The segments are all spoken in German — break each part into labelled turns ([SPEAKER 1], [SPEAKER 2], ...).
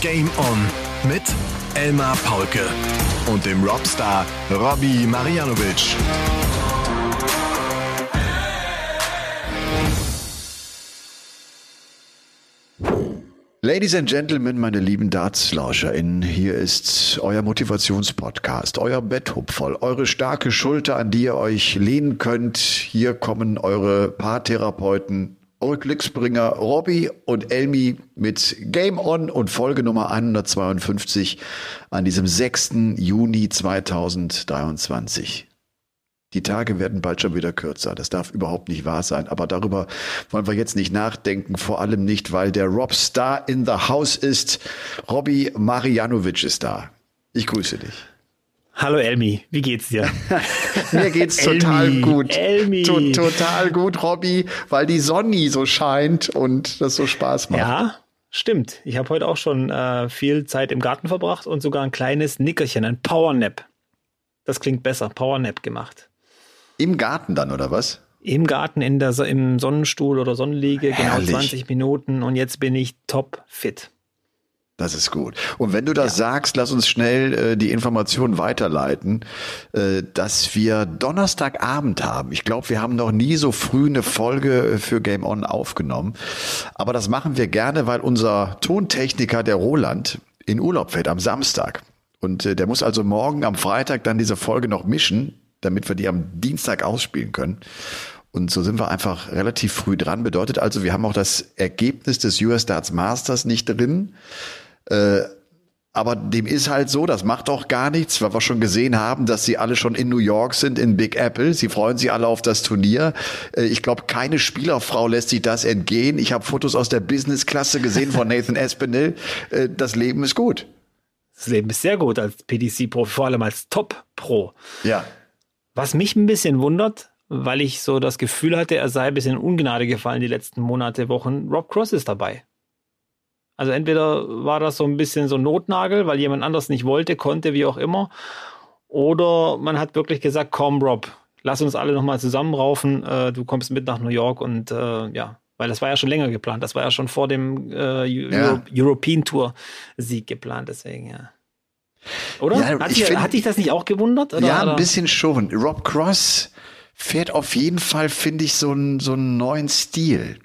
[SPEAKER 1] Game On mit Elmar Paulke und dem Robstar Robbie Marianovic.
[SPEAKER 2] Ladies and Gentlemen, meine lieben Darts-LauscherInnen, hier ist euer Motivationspodcast, euer Betthupferl, eure starke Schulter, an die ihr euch lehnen könnt. Hier kommen eure Paartherapeuten, eure Glücksbringer Robby und Elmi mit Game On und Folge Nummer 152 an diesem 6. Juni 2023. Die Tage werden bald schon wieder kürzer. Das darf überhaupt nicht wahr sein. Aber darüber wollen wir jetzt nicht nachdenken. Vor allem nicht, weil der Rob Star in the House ist. Robby Marianovic ist da. Ich grüße dich.
[SPEAKER 3] Hallo Elmi, wie geht's dir?
[SPEAKER 2] Mir geht's total Elmi, gut. Elmi. To total gut, Robby, weil die Sonne so scheint und das so Spaß macht.
[SPEAKER 3] Ja, stimmt. Ich habe heute auch schon äh, viel Zeit im Garten verbracht und sogar ein kleines Nickerchen, ein Powernap. Das klingt besser, Powernap gemacht.
[SPEAKER 2] Im Garten dann, oder was?
[SPEAKER 3] Im Garten, in der, im Sonnenstuhl oder Sonnenliege, genau Herrlich. genau 20 Minuten und jetzt bin ich top fit.
[SPEAKER 2] Das ist gut. Und wenn du das ja. sagst, lass uns schnell äh, die Information weiterleiten, äh, dass wir Donnerstagabend haben. Ich glaube, wir haben noch nie so früh eine Folge äh, für Game On aufgenommen. Aber das machen wir gerne, weil unser Tontechniker, der Roland, in Urlaub fährt am Samstag. Und äh, der muss also morgen am Freitag dann diese Folge noch mischen damit wir die am Dienstag ausspielen können. Und so sind wir einfach relativ früh dran. Bedeutet also, wir haben auch das Ergebnis des US Darts Masters nicht drin. Äh, aber dem ist halt so, das macht auch gar nichts, weil wir schon gesehen haben, dass sie alle schon in New York sind, in Big Apple. Sie freuen sich alle auf das Turnier. Äh, ich glaube, keine Spielerfrau lässt sich das entgehen. Ich habe Fotos aus der Business-Klasse gesehen von Nathan Espinel. Äh, das Leben ist gut.
[SPEAKER 3] Das Leben ist sehr gut als PDC-Pro, vor allem als Top-Pro.
[SPEAKER 2] Ja.
[SPEAKER 3] Was mich ein bisschen wundert, weil ich so das Gefühl hatte, er sei ein bisschen in Ungnade gefallen die letzten Monate, Wochen. Rob Cross ist dabei. Also entweder war das so ein bisschen so Notnagel, weil jemand anders nicht wollte, konnte, wie auch immer. Oder man hat wirklich gesagt, komm Rob, lass uns alle nochmal zusammenraufen. Äh, du kommst mit nach New York und äh, ja, weil das war ja schon länger geplant. Das war ja schon vor dem äh, ja. European Tour Sieg geplant, deswegen ja. Oder? Ja, hat, dich, find, hat dich das nicht auch gewundert? Oder,
[SPEAKER 2] ja,
[SPEAKER 3] ein
[SPEAKER 2] bisschen schon. Rob Cross fährt auf jeden Fall, finde ich, so einen, so einen neuen Stil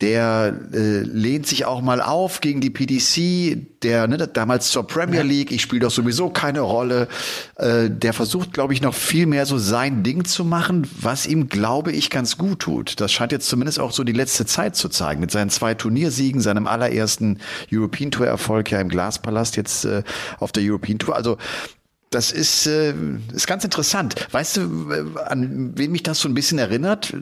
[SPEAKER 2] der äh, lehnt sich auch mal auf gegen die PDC, der ne, damals zur Premier League, ich spiele doch sowieso keine Rolle, äh, der versucht, glaube ich, noch viel mehr so sein Ding zu machen, was ihm, glaube ich, ganz gut tut. Das scheint jetzt zumindest auch so die letzte Zeit zu zeigen, mit seinen zwei Turniersiegen, seinem allerersten European Tour Erfolg ja im Glaspalast jetzt äh, auf der European Tour. Also das ist, äh, ist ganz interessant. Weißt du, äh, an wen mich das so ein bisschen erinnert?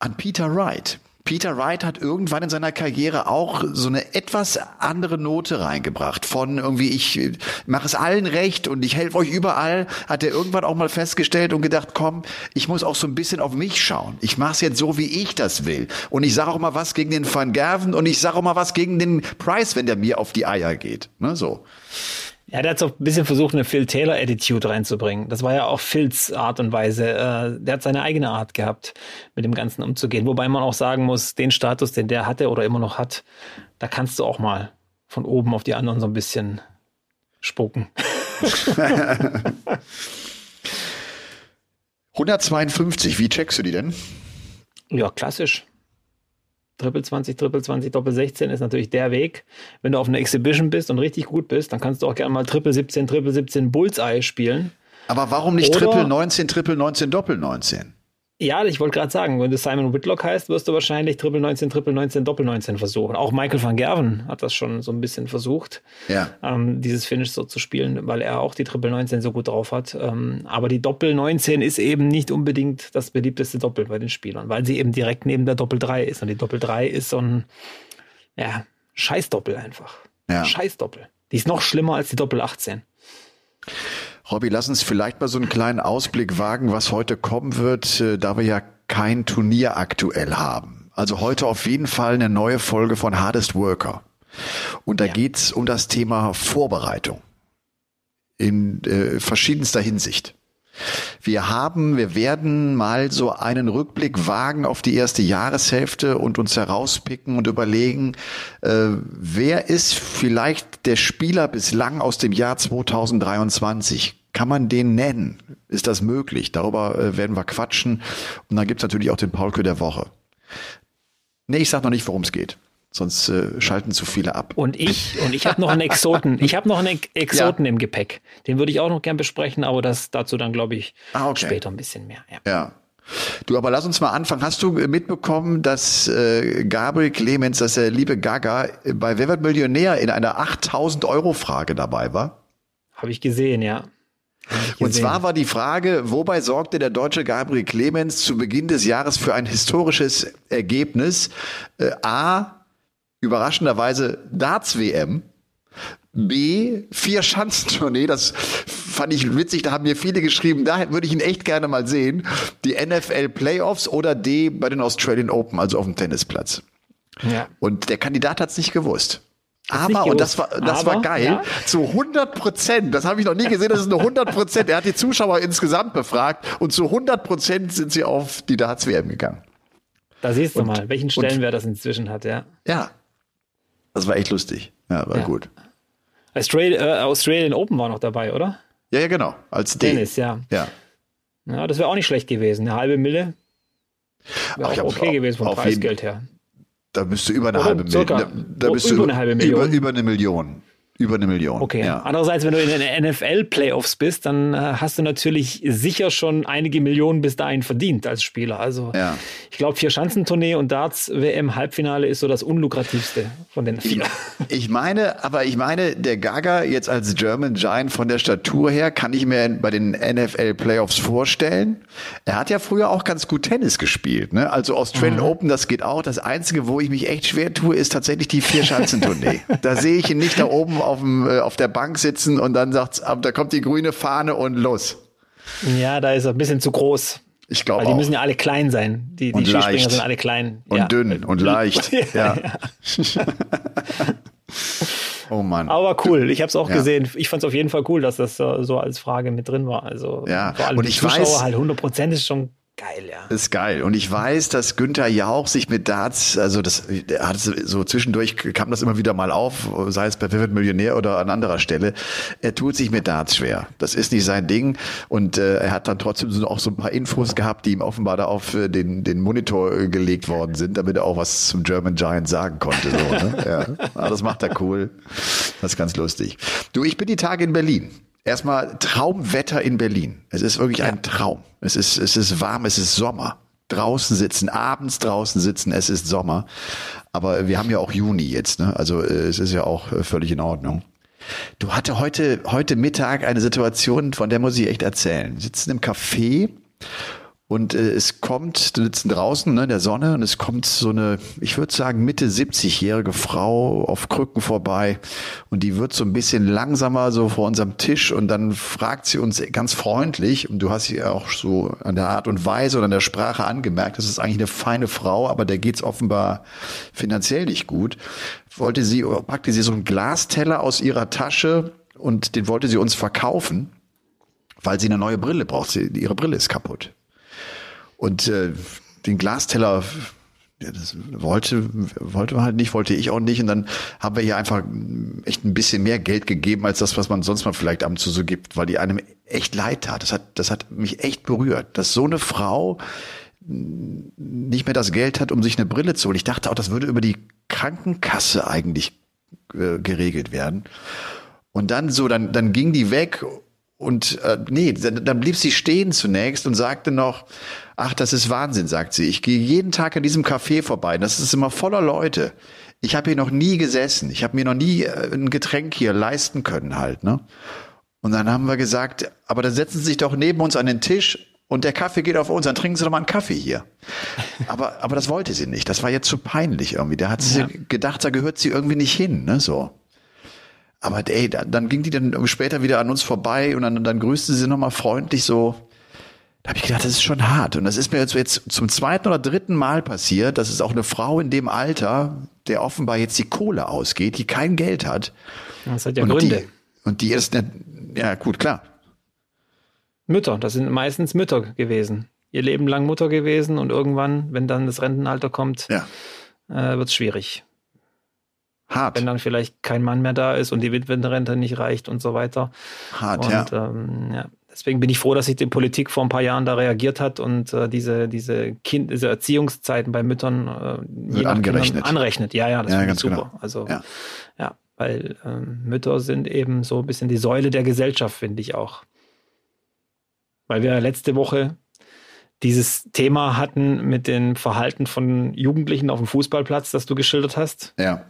[SPEAKER 2] An Peter Wright. Peter Wright hat irgendwann in seiner Karriere auch so eine etwas andere Note reingebracht. Von irgendwie, ich mache es allen recht und ich helfe euch überall, hat er irgendwann auch mal festgestellt und gedacht, komm, ich muss auch so ein bisschen auf mich schauen. Ich mache es jetzt so, wie ich das will. Und ich sage auch mal was gegen den Van Gerven und ich sage auch mal was gegen den Price, wenn der mir auf die Eier geht. Ne, so.
[SPEAKER 3] Ja, der hat so ein bisschen versucht, eine Phil Taylor Attitude reinzubringen. Das war ja auch Phils Art und Weise. Äh, der hat seine eigene Art gehabt, mit dem Ganzen umzugehen. Wobei man auch sagen muss, den Status, den der hatte oder immer noch hat, da kannst du auch mal von oben auf die anderen so ein bisschen spucken.
[SPEAKER 2] 152, wie checkst du die denn?
[SPEAKER 3] Ja, klassisch. Triple 20, Triple 20, Doppel 16 ist natürlich der Weg. Wenn du auf einer Exhibition bist und richtig gut bist, dann kannst du auch gerne mal Triple 17, Triple 17 Bullseye spielen.
[SPEAKER 2] Aber warum nicht Oder, Triple 19, Triple 19, Doppel 19?
[SPEAKER 3] Ja, ich wollte gerade sagen, wenn du Simon Whitlock heißt, wirst du wahrscheinlich Triple 19, Triple 19, Doppel 19 versuchen. Auch Michael van Gerven hat das schon so ein bisschen versucht,
[SPEAKER 2] ja.
[SPEAKER 3] ähm, dieses Finish so zu spielen, weil er auch die Triple 19 so gut drauf hat. Ähm, aber die Doppel 19 ist eben nicht unbedingt das beliebteste Doppel bei den Spielern, weil sie eben direkt neben der Doppel 3 ist. Und die Doppel 3 ist so ein, ja, Scheißdoppel einfach. Ja. Scheißdoppel. Die ist noch schlimmer als die Doppel 18.
[SPEAKER 2] Robby, lass uns vielleicht mal so einen kleinen Ausblick wagen, was heute kommen wird, äh, da wir ja kein Turnier aktuell haben. Also heute auf jeden Fall eine neue Folge von Hardest Worker. Und da ja. geht's um das Thema Vorbereitung in äh, verschiedenster Hinsicht. Wir haben, wir werden mal so einen Rückblick wagen auf die erste Jahreshälfte und uns herauspicken und überlegen, äh, wer ist vielleicht der Spieler bislang aus dem Jahr 2023? Kann man den nennen? Ist das möglich? Darüber äh, werden wir quatschen. Und dann gibt's natürlich auch den Paulke der Woche. Nee, ich sag noch nicht, worum es geht. Sonst äh, schalten zu viele ab.
[SPEAKER 3] Und ich, und ich habe noch einen Exoten. Ich habe noch einen Exoten ja. im Gepäck. Den würde ich auch noch gern besprechen, aber das dazu dann, glaube ich, ah, okay. später ein bisschen mehr.
[SPEAKER 2] Ja. ja. Du, aber lass uns mal anfangen. Hast du mitbekommen, dass äh, Gabriel Clemens, dass der liebe Gaga bei Wer wird Millionär in einer 8000 Euro Frage dabei war?
[SPEAKER 3] Habe ich gesehen, ja.
[SPEAKER 2] Und zwar war die Frage, wobei sorgte der deutsche Gabriel Clemens zu Beginn des Jahres für ein historisches Ergebnis? Äh, A, überraschenderweise Darts-WM. B, vier Schanzentournee, das fand ich witzig, da haben mir viele geschrieben, da würde ich ihn echt gerne mal sehen. Die NFL Playoffs oder D bei den Australian Open, also auf dem Tennisplatz. Ja. Und der Kandidat hat es nicht gewusst. Aber, und das war, das Aber, war geil, ja? zu 100 Prozent, das habe ich noch nie gesehen, das ist nur 100 Prozent. Er hat die Zuschauer insgesamt befragt und zu 100 Prozent sind sie auf die Darts-WM gegangen.
[SPEAKER 3] Da siehst du und, mal, welchen Stellenwert das inzwischen hat, ja.
[SPEAKER 2] Ja, das war echt lustig. Ja, war ja. gut.
[SPEAKER 3] Australian, äh, Australian Open war noch dabei, oder?
[SPEAKER 2] Ja, ja, genau. Als
[SPEAKER 3] Tennis, ja.
[SPEAKER 2] Ja.
[SPEAKER 3] Ja, das wäre auch nicht schlecht gewesen. Eine halbe Mille. Wäre auch okay gewesen vom Preisgeld her.
[SPEAKER 2] Da müsste über eine oder halbe Million. Da, da du über eine halbe Million. Über, über eine Million. Über eine Million.
[SPEAKER 3] Okay. Ja. Andererseits, wenn du in den NFL-Playoffs bist, dann äh, hast du natürlich sicher schon einige Millionen bis dahin verdient als Spieler. Also
[SPEAKER 2] ja.
[SPEAKER 3] ich glaube, vier Schanzentournee und Darts WM Halbfinale ist so das unlukrativste von den vier.
[SPEAKER 2] Ich, ich meine, aber ich meine, der Gaga jetzt als German Giant von der Statur her kann ich mir bei den NFL-Playoffs vorstellen. Er hat ja früher auch ganz gut Tennis gespielt. Ne? Also Australian mhm. Open, das geht auch. Das Einzige, wo ich mich echt schwer tue, ist tatsächlich die vier Schanzentournee. da sehe ich ihn nicht da oben auf, dem, äh, auf der Bank sitzen und dann sagt da kommt die grüne Fahne und los.
[SPEAKER 3] Ja, da ist er ein bisschen zu groß.
[SPEAKER 2] Ich glaube
[SPEAKER 3] Weil die müssen ja alle klein sein. Die, die Skispringer sind alle klein.
[SPEAKER 2] Und ja. dünn und leicht. ja. ja. oh Mann.
[SPEAKER 3] Aber cool, ich habe es auch ja. gesehen. Ich fand es auf jeden Fall cool, dass das so als Frage mit drin war. Also
[SPEAKER 2] ja.
[SPEAKER 3] vor allem
[SPEAKER 2] und
[SPEAKER 3] die
[SPEAKER 2] ich
[SPEAKER 3] Zuschauer
[SPEAKER 2] weiß,
[SPEAKER 3] halt 100 Prozent ist schon Geil, ja.
[SPEAKER 2] Ist geil. Und ich weiß, dass Günther Jauch sich mit Darts, also das, hat so zwischendurch kam das immer wieder mal auf, sei es bei Vivid Millionär oder an anderer Stelle. Er tut sich mit Darts schwer. Das ist nicht sein Ding. Und äh, er hat dann trotzdem so, auch so ein paar Infos gehabt, die ihm offenbar da auf äh, den, den Monitor äh, gelegt worden sind, damit er auch was zum German Giant sagen konnte. So, ne? ja. Aber das macht er cool. Das ist ganz lustig. Du, ich bin die Tage in Berlin. Erstmal Traumwetter in Berlin. Es ist wirklich ja. ein Traum. Es ist, es ist warm, es ist Sommer. Draußen sitzen, abends draußen sitzen, es ist Sommer. Aber wir haben ja auch Juni jetzt, ne? Also äh, es ist ja auch äh, völlig in Ordnung. Du hatte heute, heute Mittag eine Situation, von der muss ich echt erzählen. Wir sitzen im Café und äh, es kommt, wir sitzen draußen ne, in der Sonne und es kommt so eine, ich würde sagen, Mitte 70-jährige Frau auf Krücken vorbei und die wird so ein bisschen langsamer so vor unserem Tisch und dann fragt sie uns ganz freundlich und du hast sie auch so an der Art und Weise oder an der Sprache angemerkt, das ist eigentlich eine feine Frau, aber der geht's offenbar finanziell nicht gut. Wollte sie, packte sie so einen Glasteller aus ihrer Tasche und den wollte sie uns verkaufen, weil sie eine neue Brille braucht. Sie, ihre Brille ist kaputt. Und äh, den Glasteller ja, das wollte, wollte man halt nicht, wollte ich auch nicht. Und dann haben wir hier einfach echt ein bisschen mehr Geld gegeben, als das, was man sonst mal vielleicht ab und zu so gibt, weil die einem echt leid tat. Das hat, das hat mich echt berührt, dass so eine Frau nicht mehr das Geld hat, um sich eine Brille zu holen. Ich dachte auch, das würde über die Krankenkasse eigentlich äh, geregelt werden. Und dann so, dann, dann ging die weg und äh, nee, dann, dann blieb sie stehen zunächst und sagte noch, ach, das ist Wahnsinn, sagt sie. Ich gehe jeden Tag an diesem Café vorbei. Das ist immer voller Leute. Ich habe hier noch nie gesessen. Ich habe mir noch nie äh, ein Getränk hier leisten können halt. Ne? Und dann haben wir gesagt, aber dann setzen Sie sich doch neben uns an den Tisch und der Kaffee geht auf uns, dann trinken Sie doch mal einen Kaffee hier. Aber, aber das wollte sie nicht. Das war jetzt zu peinlich irgendwie. Da hat sie ja. gedacht, da gehört sie irgendwie nicht hin. Ne? So. Aber ey, dann ging die dann später wieder an uns vorbei und dann, dann grüßte sie nochmal freundlich so. Da habe ich gedacht, das ist schon hart. Und das ist mir jetzt, jetzt zum zweiten oder dritten Mal passiert. Das ist auch eine Frau in dem Alter, der offenbar jetzt die Kohle ausgeht, die kein Geld hat.
[SPEAKER 3] Das hat ja und Gründe.
[SPEAKER 2] Die, und die ist, eine, ja gut, klar.
[SPEAKER 3] Mütter, das sind meistens Mütter gewesen. Ihr Leben lang Mutter gewesen und irgendwann, wenn dann das Rentenalter kommt,
[SPEAKER 2] Ja.
[SPEAKER 3] äh, wird es schwierig.
[SPEAKER 2] Hart.
[SPEAKER 3] Wenn dann vielleicht kein Mann mehr da ist und die Witwenrente nicht reicht und so weiter.
[SPEAKER 2] Hart,
[SPEAKER 3] und
[SPEAKER 2] ja.
[SPEAKER 3] ähm, ja, deswegen bin ich froh, dass sich die Politik vor ein paar Jahren da reagiert hat und äh, diese, diese, kind, diese Erziehungszeiten bei Müttern äh, nach
[SPEAKER 2] angerechnet.
[SPEAKER 3] Kindern anrechnet. Ja, ja, das
[SPEAKER 2] Ja,
[SPEAKER 3] finde
[SPEAKER 2] ganz
[SPEAKER 3] ich super.
[SPEAKER 2] genau.
[SPEAKER 3] Also
[SPEAKER 2] Ja.
[SPEAKER 3] ja, weil ähm, Mütter sind eben so ein bisschen die Säule der Gesellschaft, finde ich auch. Weil wir letzte Woche dieses Thema hatten mit dem Verhalten von Jugendlichen auf dem Fußballplatz, das du geschildert hast
[SPEAKER 2] Ja.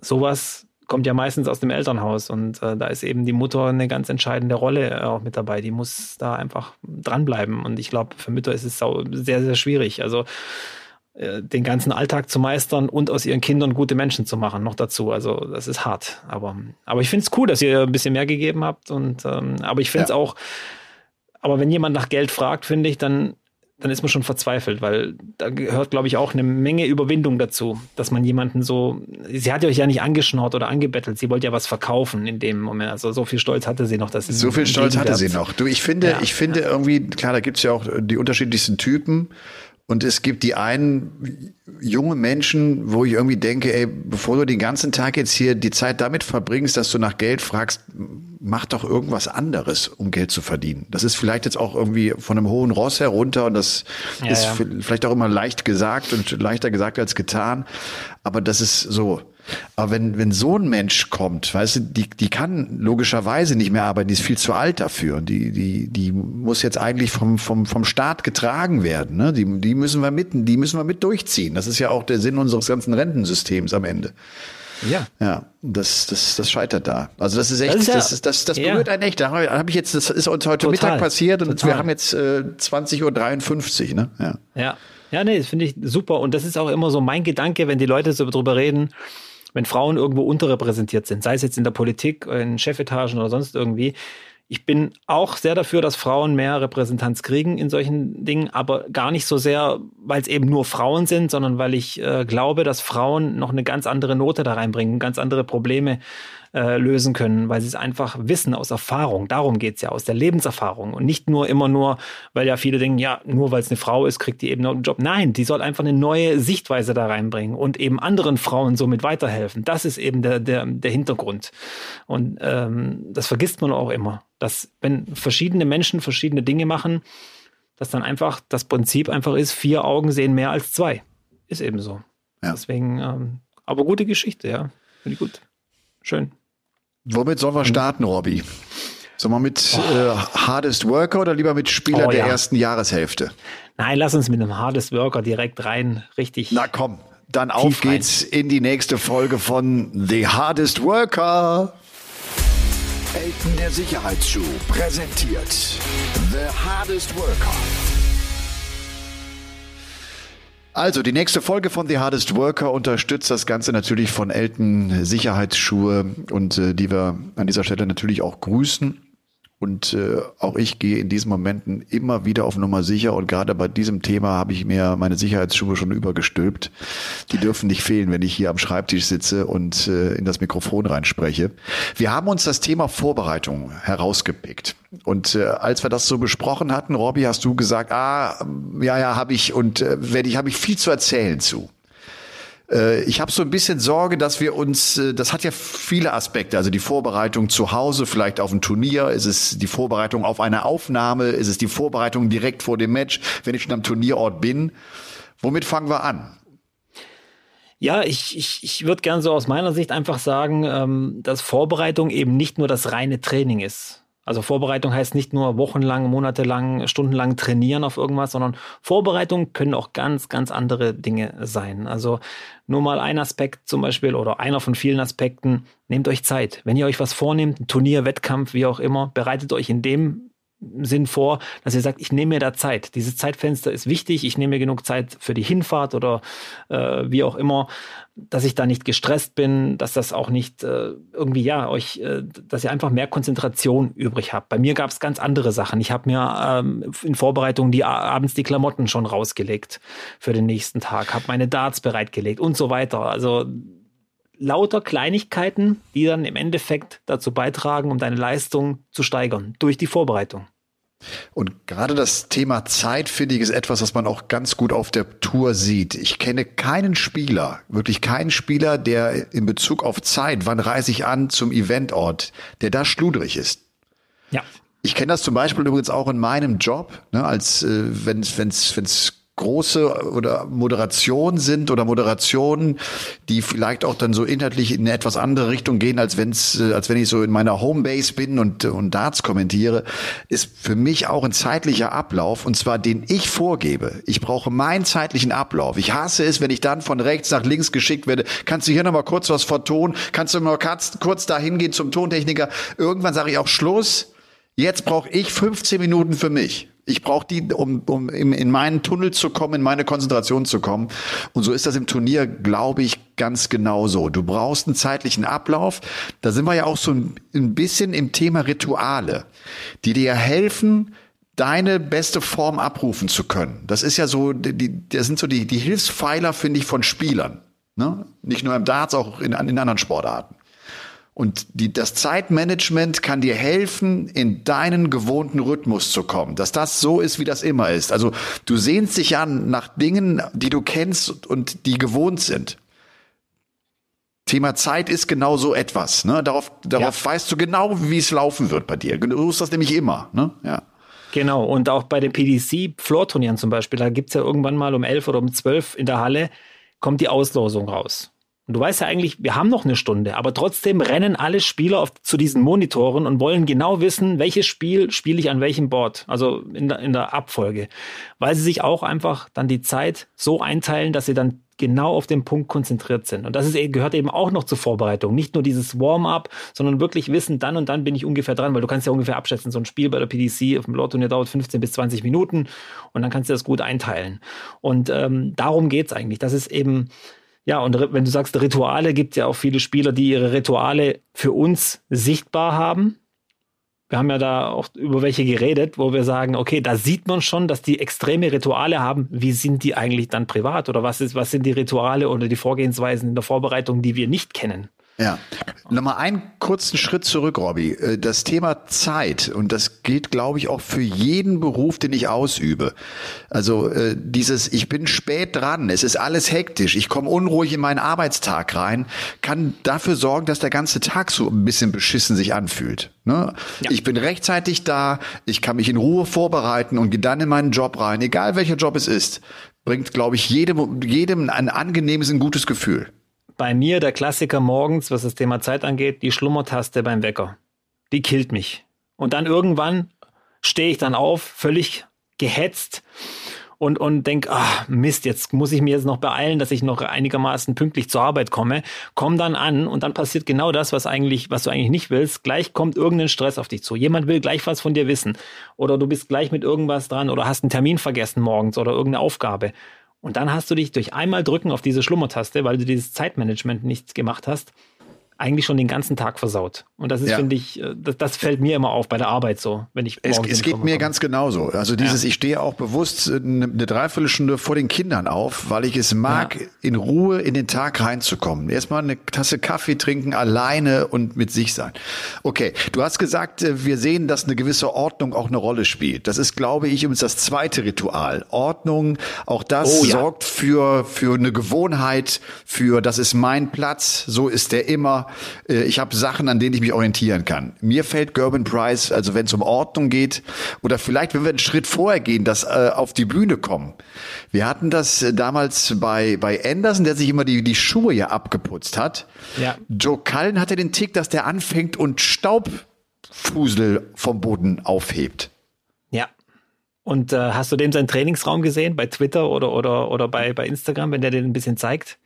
[SPEAKER 3] Sowas kommt ja meistens aus dem Elternhaus und äh, da ist eben die Mutter eine ganz entscheidende Rolle äh, auch mit dabei. Die muss da einfach dranbleiben und ich glaube, für Mütter ist es sehr, sehr schwierig. Also äh, den ganzen Alltag zu meistern und aus ihren Kindern gute Menschen zu machen, noch dazu. Also das ist hart. Aber, aber ich finde es cool, dass ihr ein bisschen mehr gegeben habt und ähm, aber ich finde es
[SPEAKER 2] Ja.
[SPEAKER 3] auch, aber wenn jemand nach Geld fragt, finde ich, dann dann ist man schon verzweifelt, weil da gehört, glaube ich, auch eine Menge Überwindung dazu, dass man jemanden so, sie hat euch ja nicht angeschnort oder angebettelt, sie wollte ja was verkaufen in dem Moment, also so viel Stolz hatte sie noch, dass sie
[SPEAKER 2] So viel Stolz hatte sie noch. Du, ich finde,
[SPEAKER 3] Ja,
[SPEAKER 2] ich finde irgendwie, klar, da gibt's ja auch die unterschiedlichsten Typen. Und es gibt die einen junge Menschen, wo ich irgendwie denke, ey, bevor du den ganzen Tag jetzt hier die Zeit damit verbringst, dass du nach Geld fragst, mach doch irgendwas anderes, um Geld zu verdienen. Das ist vielleicht jetzt auch irgendwie von einem hohen Ross herunter und das
[SPEAKER 3] Ja,
[SPEAKER 2] ist
[SPEAKER 3] ja.
[SPEAKER 2] vielleicht auch immer leicht gesagt und leichter gesagt als getan. Aber das ist so. Aber wenn, wenn so ein Mensch kommt, weißt du, die, die kann logischerweise nicht mehr arbeiten, die ist viel zu alt dafür. Und die, die, die muss jetzt eigentlich vom, vom, vom Staat getragen werden. Ne? Die, die müssen wir mit, die müssen wir mit durchziehen. Das ist ja auch der Sinn unseres ganzen Rentensystems am Ende.
[SPEAKER 3] Ja.
[SPEAKER 2] Ja, das, das, das scheitert da. Also das ist echt,
[SPEAKER 3] Das
[SPEAKER 2] das,
[SPEAKER 3] ist ja-
[SPEAKER 2] ist, das, das
[SPEAKER 3] ja.
[SPEAKER 2] berührt einen echt. Da habe hab ich jetzt, das ist uns heute
[SPEAKER 3] Total.
[SPEAKER 2] Mittag passiert und
[SPEAKER 3] Total.
[SPEAKER 2] wir haben jetzt äh, 20.53 Uhr, ne? Ja.
[SPEAKER 3] Ja. Ja, nee, das finde ich super. Und das ist auch immer so mein Gedanke, wenn die Leute so drüber reden, wenn Frauen irgendwo unterrepräsentiert sind, sei es jetzt in der Politik, in Chefetagen oder sonst irgendwie. Ich bin auch sehr dafür, dass Frauen mehr Repräsentanz kriegen in solchen Dingen, aber gar nicht so sehr, weil es eben nur Frauen sind, sondern weil ich äh, glaube, dass Frauen noch eine ganz andere Note da reinbringen, ganz andere Probleme äh, lösen können, weil sie es einfach wissen aus Erfahrung. Darum geht's ja, aus der Lebenserfahrung. Und nicht nur immer nur, weil ja viele denken, ja, nur weil es eine Frau ist, kriegt die eben noch einen Job. Nein, die soll einfach eine neue Sichtweise da reinbringen und eben anderen Frauen somit weiterhelfen. Das ist eben der, der, der Hintergrund. Und ähm, das vergisst man auch immer, dass wenn verschiedene Menschen verschiedene Dinge machen, dass dann einfach das Prinzip einfach ist, vier Augen sehen mehr als zwei. Ist eben so.
[SPEAKER 2] Ja.
[SPEAKER 3] Deswegen, ähm, aber gute Geschichte, ja. Finde ich gut. Schön.
[SPEAKER 2] Womit sollen wir starten, Robby? Sollen wir mit äh, Hardest Worker oder lieber mit Spieler
[SPEAKER 3] Oh,
[SPEAKER 2] der
[SPEAKER 3] ja.
[SPEAKER 2] ersten Jahreshälfte?
[SPEAKER 3] Nein, lass uns mit einem Hardest Worker direkt rein. Richtig.
[SPEAKER 2] Na komm, dann auf
[SPEAKER 3] rein.
[SPEAKER 2] geht's in die nächste Folge von The Hardest Worker.
[SPEAKER 1] Elton der Sicherheitsschuh präsentiert The Hardest Worker.
[SPEAKER 2] Also, die nächste Folge von The Hardest Worker unterstützt das Ganze natürlich von Elton Sicherheitsschuhe und äh, die wir an dieser Stelle natürlich auch grüßen. Und äh, auch ich gehe in diesen Momenten immer wieder auf Nummer sicher und gerade bei diesem Thema habe ich mir meine Sicherheitsschuhe schon übergestülpt. Die dürfen nicht fehlen, wenn ich hier am Schreibtisch sitze und äh, in das Mikrofon reinspreche. Wir haben uns das Thema Vorbereitung herausgepickt. Und äh, als wir das so besprochen hatten, Robby, hast du gesagt, ah, ja, ja, habe ich und äh, werde ich, habe ich viel zu erzählen zu. Äh, Ich habe so ein bisschen Sorge, dass wir uns, äh, das hat ja viele Aspekte, also die Vorbereitung zu Hause, vielleicht auf ein Turnier, ist es die Vorbereitung auf eine Aufnahme, ist es die Vorbereitung direkt vor dem Match, wenn ich schon am Turnierort bin. Womit fangen wir an?
[SPEAKER 3] Ja, ich, ich, ich würde gern so aus meiner Sicht einfach sagen, ähm, dass Vorbereitung eben nicht nur das reine Training ist. Also Vorbereitung heißt nicht nur wochenlang, monatelang, stundenlang trainieren auf irgendwas, sondern Vorbereitung können auch ganz, ganz andere Dinge sein. Also nur mal ein Aspekt zum Beispiel oder einer von vielen Aspekten, nehmt euch Zeit. Wenn ihr euch was vornehmt, Turnier, Wettkampf, wie auch immer, bereitet euch in dem Sinn vor, dass ihr sagt, ich nehme mir da Zeit. Dieses Zeitfenster ist wichtig. Ich nehme mir genug Zeit für die Hinfahrt oder äh, wie auch immer, dass ich da nicht gestresst bin, dass das auch nicht äh, irgendwie, ja, euch, äh, dass ihr einfach mehr Konzentration übrig habt. Bei mir gab es ganz andere Sachen. Ich habe mir ähm, in Vorbereitung die abends die Klamotten schon rausgelegt für den nächsten Tag, habe meine Darts bereitgelegt und so weiter. Also lauter Kleinigkeiten, die dann im Endeffekt dazu beitragen, um deine Leistung zu steigern durch die Vorbereitung.
[SPEAKER 2] Und gerade das Thema Zeit, finde ich, ist etwas, was man auch ganz gut auf der Tour sieht. Ich kenne keinen Spieler, wirklich keinen Spieler, der in Bezug auf Zeit, wann reise ich an zum Eventort, der da schludrig ist.
[SPEAKER 3] Ja.
[SPEAKER 2] Ich kenne das zum Beispiel übrigens auch in meinem Job, ne, als äh, wenn es große oder Moderation sind oder Moderationen, die vielleicht auch dann so inhaltlich in eine etwas andere Richtung gehen, als wenn's, äh, als wenn ich so in meiner Homebase bin und, und Darts kommentiere, ist für mich auch ein zeitlicher Ablauf und zwar den ich vorgebe. Ich brauche meinen zeitlichen Ablauf. Ich hasse es, wenn ich dann von rechts nach links geschickt werde. Kannst du hier noch mal kurz was vertonen? Kannst du mal kurz, kurz da hingehen zum Tontechniker? Irgendwann sage ich auch Schluss. Jetzt brauche ich 15 Minuten für mich. Ich brauche die, um, um in, in meinen Tunnel zu kommen, in meine Konzentration zu kommen. Und so ist das im Turnier, glaube ich, ganz genauso. Du brauchst einen zeitlichen Ablauf. Da sind wir ja auch so ein, ein bisschen im Thema Rituale, die dir helfen, deine beste Form abrufen zu können. Das ist ja so, die, das sind so die, die Hilfspfeiler, finde ich, von Spielern. Ne? Nicht nur im Darts, auch in, in anderen Sportarten. Und die, das Zeitmanagement kann dir helfen, in deinen gewohnten Rhythmus zu kommen, dass das so ist, wie das immer ist. Also du sehnst dich an nach Dingen, die du kennst und die gewohnt sind. Thema Zeit ist genau so etwas. Ne? Darauf, darauf ja. weißt du genau, wie es laufen wird bei dir. Du tust das nämlich immer. Ne? Ja.
[SPEAKER 3] Genau, und auch bei den PDC-Floor-Turnieren zum Beispiel, da gibt es ja irgendwann mal um elf oder um zwölf in der Halle, kommt die Auslosung raus. Und du weißt ja eigentlich, wir haben noch eine Stunde, aber trotzdem rennen alle Spieler auf, zu diesen Monitoren und wollen genau wissen, welches Spiel spiele ich an welchem Board, also in der, in der Abfolge, weil sie sich auch einfach dann die Zeit so einteilen, dass sie dann genau auf den Punkt konzentriert sind. Und das ist, gehört eben auch noch zur Vorbereitung. Nicht nur dieses Warm-up, sondern wirklich wissen, dann und dann bin ich ungefähr dran, weil du kannst ja ungefähr abschätzen, so ein Spiel bei der PDC auf dem Lotturnier dauert 15 bis 20 Minuten und dann kannst du das gut einteilen. Und ähm, darum geht's eigentlich. Das ist eben ja, und wenn du sagst Rituale, gibt es ja auch viele Spieler, die ihre Rituale für uns sichtbar haben. Wir haben ja da auch über welche geredet, wo wir sagen, okay, da sieht man schon, dass die extreme Rituale haben. Wie sind die eigentlich dann privat? Oder was ist, was sind die Rituale oder die Vorgehensweisen in der Vorbereitung, die wir nicht kennen?
[SPEAKER 2] Ja. Nochmal einen kurzen Schritt zurück, Robby. Äh, das Thema Zeit, und das gilt, glaube ich, auch für jeden Beruf, den ich ausübe. Also äh, dieses, ich bin spät dran, es ist alles hektisch, ich komme unruhig in meinen Arbeitstag rein, kann dafür sorgen, dass der ganze Tag so ein bisschen beschissen sich anfühlt. Ne? Ja. Ich bin rechtzeitig da, ich kann mich in Ruhe vorbereiten und gehe dann in meinen Job rein, egal welcher Job es ist. Bringt, glaube ich, jedem, jedem ein angenehmes, ein gutes Gefühl
[SPEAKER 3] bei mir der Klassiker morgens, was das Thema Zeit angeht, die Schlummertaste beim Wecker. Die killt mich. Und dann irgendwann stehe ich dann auf, völlig gehetzt und, und denk, ach, Mist, jetzt muss ich mir jetzt noch beeilen, dass ich noch einigermaßen pünktlich zur Arbeit komme. Komm dann an und dann passiert genau das, was eigentlich, was du eigentlich nicht willst. Gleich kommt irgendein Stress auf dich zu. Jemand will gleich was von dir wissen. Oder du bist gleich mit irgendwas dran oder hast einen Termin vergessen morgens oder irgendeine Aufgabe. Und dann hast du dich durch einmal drücken auf diese Schlummertaste, weil du dieses Zeitmanagement nicht gemacht hast, eigentlich schon den ganzen Tag versaut. Und das ist, ja. finde ich, äh, das, das, fällt mir immer auf bei der Arbeit so, wenn ich
[SPEAKER 2] Es, es geht mir ganz genauso. Also dieses, ja. ich stehe auch bewusst eine, eine Dreiviertelstunde vor den Kindern auf, weil ich es mag, ja. in Ruhe in den Tag reinzukommen. Erstmal eine Tasse Kaffee trinken, alleine und mit sich sein. Okay, du hast gesagt, äh, wir sehen, dass eine gewisse Ordnung auch eine Rolle spielt. Das ist, glaube ich, übrigens das zweite Ritual. Ordnung, auch das oh, sorgt für, für eine Gewohnheit, für das ist mein Platz, so ist der immer äh, ich habe Sachen, an denen ich mich orientieren kann. Mir fällt Gerben Price, also wenn es um Ordnung geht, oder vielleicht, wenn wir einen Schritt vorher gehen, dass äh, auf die Bühne kommen. Wir hatten das äh, damals bei, bei Anderson, der sich immer die, die Schuhe ja abgeputzt hat. Ja. Joe Cullen hatte den Tick, dass der anfängt und Staubfusel vom Boden aufhebt.
[SPEAKER 3] Ja. Und äh, hast du dem seinen Trainingsraum gesehen bei Twitter oder, oder, oder bei, bei Instagram, wenn der den ein bisschen zeigt?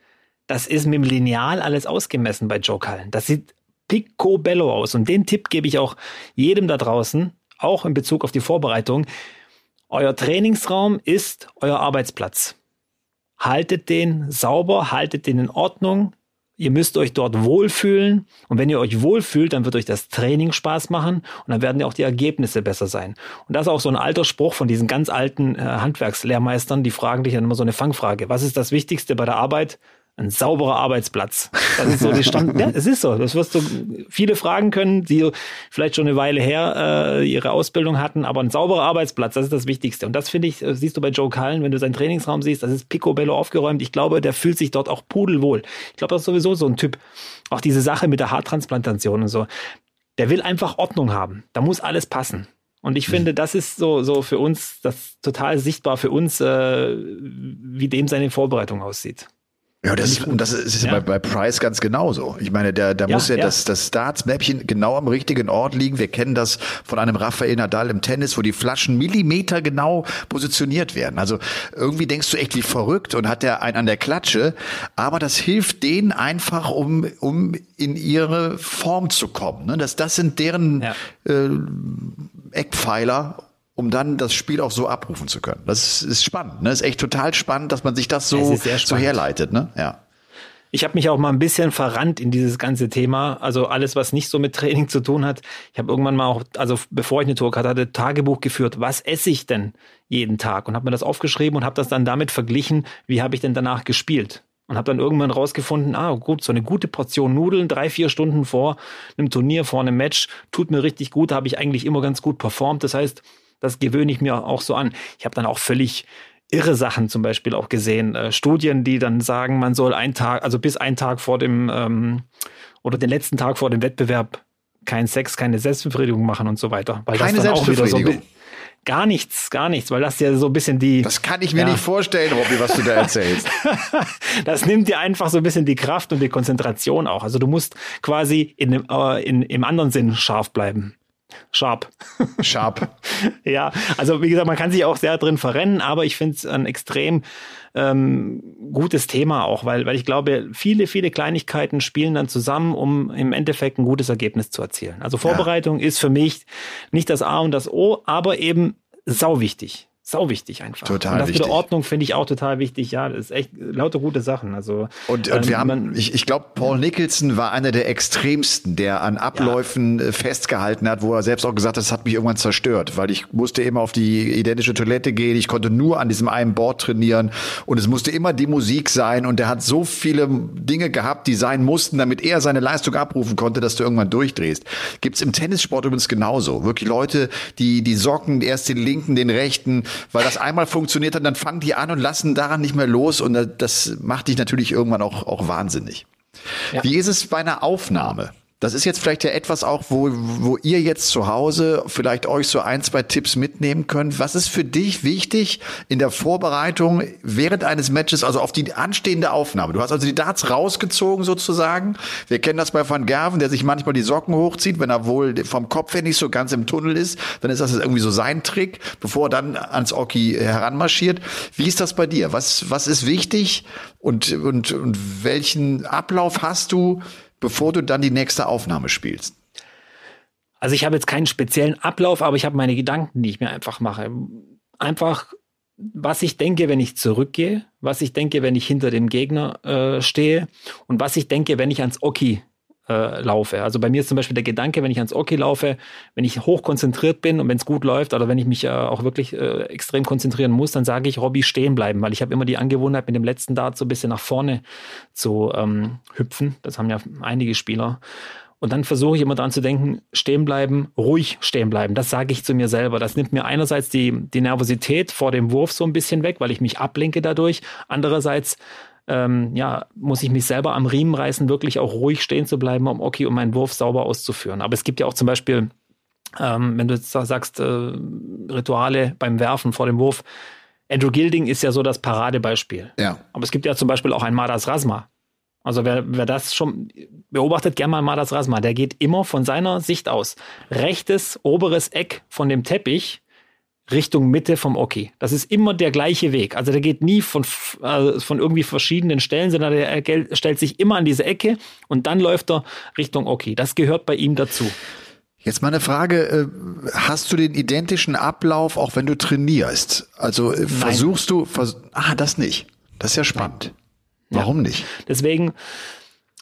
[SPEAKER 3] Das ist mit dem Lineal alles ausgemessen bei Joe Cullen. Das sieht picobello aus. Und den Tipp gebe ich auch jedem da draußen, auch in Bezug auf die Vorbereitung. Euer Trainingsraum ist euer Arbeitsplatz. Haltet den sauber, haltet den in Ordnung. Ihr müsst euch dort wohlfühlen. Und wenn ihr euch wohlfühlt, dann wird euch das Training Spaß machen und dann werden ja auch die Ergebnisse besser sein. Und das ist auch so ein alter Spruch von diesen ganz alten äh, Handwerkslehrmeistern, die fragen dich dann immer so eine Fangfrage. Was ist das Wichtigste bei der Arbeit? Ein sauberer Arbeitsplatz. Das ist so die Stand. ja, es ist so. Das wirst du viele fragen können, die vielleicht schon eine Weile her äh, ihre Ausbildung hatten, aber ein sauberer Arbeitsplatz, das ist das Wichtigste. Und das finde ich, äh, siehst du bei Joe Cullen, wenn du seinen Trainingsraum siehst, das ist picobello aufgeräumt. Ich glaube, der fühlt sich dort auch pudelwohl. Ich glaube, das ist sowieso so ein Typ. Auch diese Sache mit der Haartransplantation und so. Der will einfach Ordnung haben. Da muss alles passen. Und ich finde, das ist so, so für uns, das total sichtbar für uns, äh, wie dem seine Vorbereitung aussieht.
[SPEAKER 2] Ja, das, ist, das ist ja. Bei, bei Price ganz genauso. Ich meine, da, da ja, muss ja, ja, das, das Starts-Mäppchen genau am richtigen Ort liegen. Wir kennen das von einem Rafael Nadal im Tennis, wo die Flaschen Millimeter genau positioniert werden. Also irgendwie denkst du echt wie verrückt und hat der einen an der Klatsche. Aber das hilft denen einfach, um, um in ihre Form zu kommen. Ne? Das, das sind deren äh, Eckpfeiler um dann das Spiel auch so abrufen zu können. Das ist spannend. Ne? Das ist echt total spannend, dass man sich das so, so herleitet. Ne? Ja.
[SPEAKER 3] Ich habe mich auch mal ein bisschen verrannt in dieses ganze Thema. Also alles, was nicht so mit Training zu tun hat. Ich habe irgendwann mal auch, also bevor ich eine Tourkarte hatte, Tagebuch geführt. Was esse ich denn jeden Tag? Und habe mir das aufgeschrieben und habe das dann damit verglichen, wie habe ich denn danach gespielt? Und habe dann irgendwann rausgefunden, ah gut, so eine gute Portion Nudeln, drei, vier Stunden vor einem Turnier, vor einem Match, tut mir richtig gut, habe ich eigentlich immer ganz gut performt. Das heißt, das gewöhne ich mir auch so an. Ich habe dann auch völlig irre Sachen zum Beispiel auch gesehen. Äh, Studien, die dann sagen, man soll einen Tag, also bis einen Tag vor dem ähm, oder den letzten Tag vor dem Wettbewerb keinen Sex, keine Selbstbefriedigung machen und so weiter.
[SPEAKER 2] Weil keine das dann auch wieder so
[SPEAKER 3] Gar nichts, gar nichts, weil das ja so ein bisschen die.
[SPEAKER 2] Das kann ich mir ja. nicht vorstellen, Robby, was du da erzählst.
[SPEAKER 3] das nimmt dir einfach so ein bisschen die Kraft und die Konzentration auch. Also du musst quasi in, äh, in, im anderen Sinn scharf bleiben. Sharp.
[SPEAKER 2] Sharp.
[SPEAKER 3] ja, also wie gesagt, man kann sich auch sehr drin verrennen, aber ich finde es ein extrem ähm, gutes Thema auch, weil, weil ich glaube, viele, viele Kleinigkeiten spielen dann zusammen, um im Endeffekt ein gutes Ergebnis zu erzielen. Also Vorbereitung ja. ist für mich nicht das A und das O, aber eben sau wichtig sau wichtig einfach.
[SPEAKER 2] Total
[SPEAKER 3] und das
[SPEAKER 2] wichtig.
[SPEAKER 3] mit der Ordnung finde ich auch total wichtig. Ja, das ist echt lauter gute Sachen. Also
[SPEAKER 2] und, und ähm, wir haben, ich, ich glaube, Paul Nicholson war einer der extremsten, der an Abläufen ja. Äh, festgehalten hat, wo er selbst auch gesagt hat, das hat mich irgendwann zerstört, weil ich musste immer auf die identische Toilette gehen. Ich konnte nur an diesem einen Board trainieren und es musste immer die Musik sein. Und der hat so viele Dinge gehabt, die sein mussten, damit er seine Leistung abrufen konnte, dass du irgendwann durchdrehst. Gibt's im Tennissport übrigens genauso. Wirklich Leute, die die Socken erst den linken, den rechten weil das einmal funktioniert hat, dann fangen die an und lassen daran nicht mehr los und das macht dich natürlich irgendwann auch, auch wahnsinnig. Ja. Wie ist es bei einer Aufnahme? Das ist jetzt vielleicht ja etwas auch, wo, wo ihr jetzt zu Hause vielleicht euch so ein, zwei Tipps mitnehmen könnt. Was ist für dich wichtig in der Vorbereitung während eines Matches, also auf die anstehende Aufnahme? Du hast also die Darts rausgezogen sozusagen. Wir kennen das bei Van Gerven, der sich manchmal die Socken hochzieht, wenn er wohl vom Kopf her nicht so ganz im Tunnel ist. Dann ist das irgendwie so sein Trick, bevor er dann ans Oki heranmarschiert. Wie ist das bei dir? Was, was ist wichtig und, und, und welchen Ablauf hast du? Bevor du dann die nächste Aufnahme spielst?
[SPEAKER 3] Also ich habe jetzt keinen speziellen Ablauf, aber ich habe meine Gedanken, die ich mir einfach mache. Einfach, was ich denke, wenn ich zurückgehe, was ich denke, wenn ich hinter dem Gegner äh, stehe und was ich denke, wenn ich ans Oki äh, laufe. Also bei mir ist zum Beispiel der Gedanke, wenn ich ans Oki laufe, wenn ich hoch konzentriert bin und wenn es gut läuft oder wenn ich mich äh, auch wirklich äh, extrem konzentrieren muss, dann sage ich, Robby, stehen bleiben, weil ich habe immer die Angewohnheit, mit dem letzten Dart so ein bisschen nach vorne zu ähm, hüpfen. Das haben ja einige Spieler. Und dann versuche ich immer dran zu denken, stehen bleiben, ruhig stehen bleiben. Das sage ich zu mir selber. Das nimmt mir einerseits die, die Nervosität vor dem Wurf so ein bisschen weg, weil ich mich ablenke dadurch. Andererseits ähm, ja, muss ich mich selber am Riemen reißen, wirklich auch ruhig stehen zu bleiben, um okay, um meinen Wurf sauber auszuführen. Aber es gibt ja auch zum Beispiel, ähm, wenn du jetzt sagst, äh, Rituale beim Werfen vor dem Wurf. Andrew Gilding ist ja so das Paradebeispiel.
[SPEAKER 2] Ja.
[SPEAKER 3] Aber es gibt ja zum Beispiel auch ein Madas Rasma. Also wer, wer das schon beobachtet, gerne mal Madas Rasma. Der geht immer von seiner Sicht aus. Rechtes oberes Eck von dem Teppich Richtung Mitte vom Oki. Das ist immer der gleiche Weg. Also der geht nie von, äh, von irgendwie verschiedenen Stellen, sondern der stellt sich immer an diese Ecke und dann läuft er Richtung Oki. Das gehört bei ihm dazu.
[SPEAKER 2] Jetzt mal eine Frage, äh, hast du den identischen Ablauf, auch wenn du trainierst? Also äh, versuchst Nein. du, vers ah, das nicht. Das ist ja spannend. Nein. Warum ja. nicht?
[SPEAKER 3] Deswegen,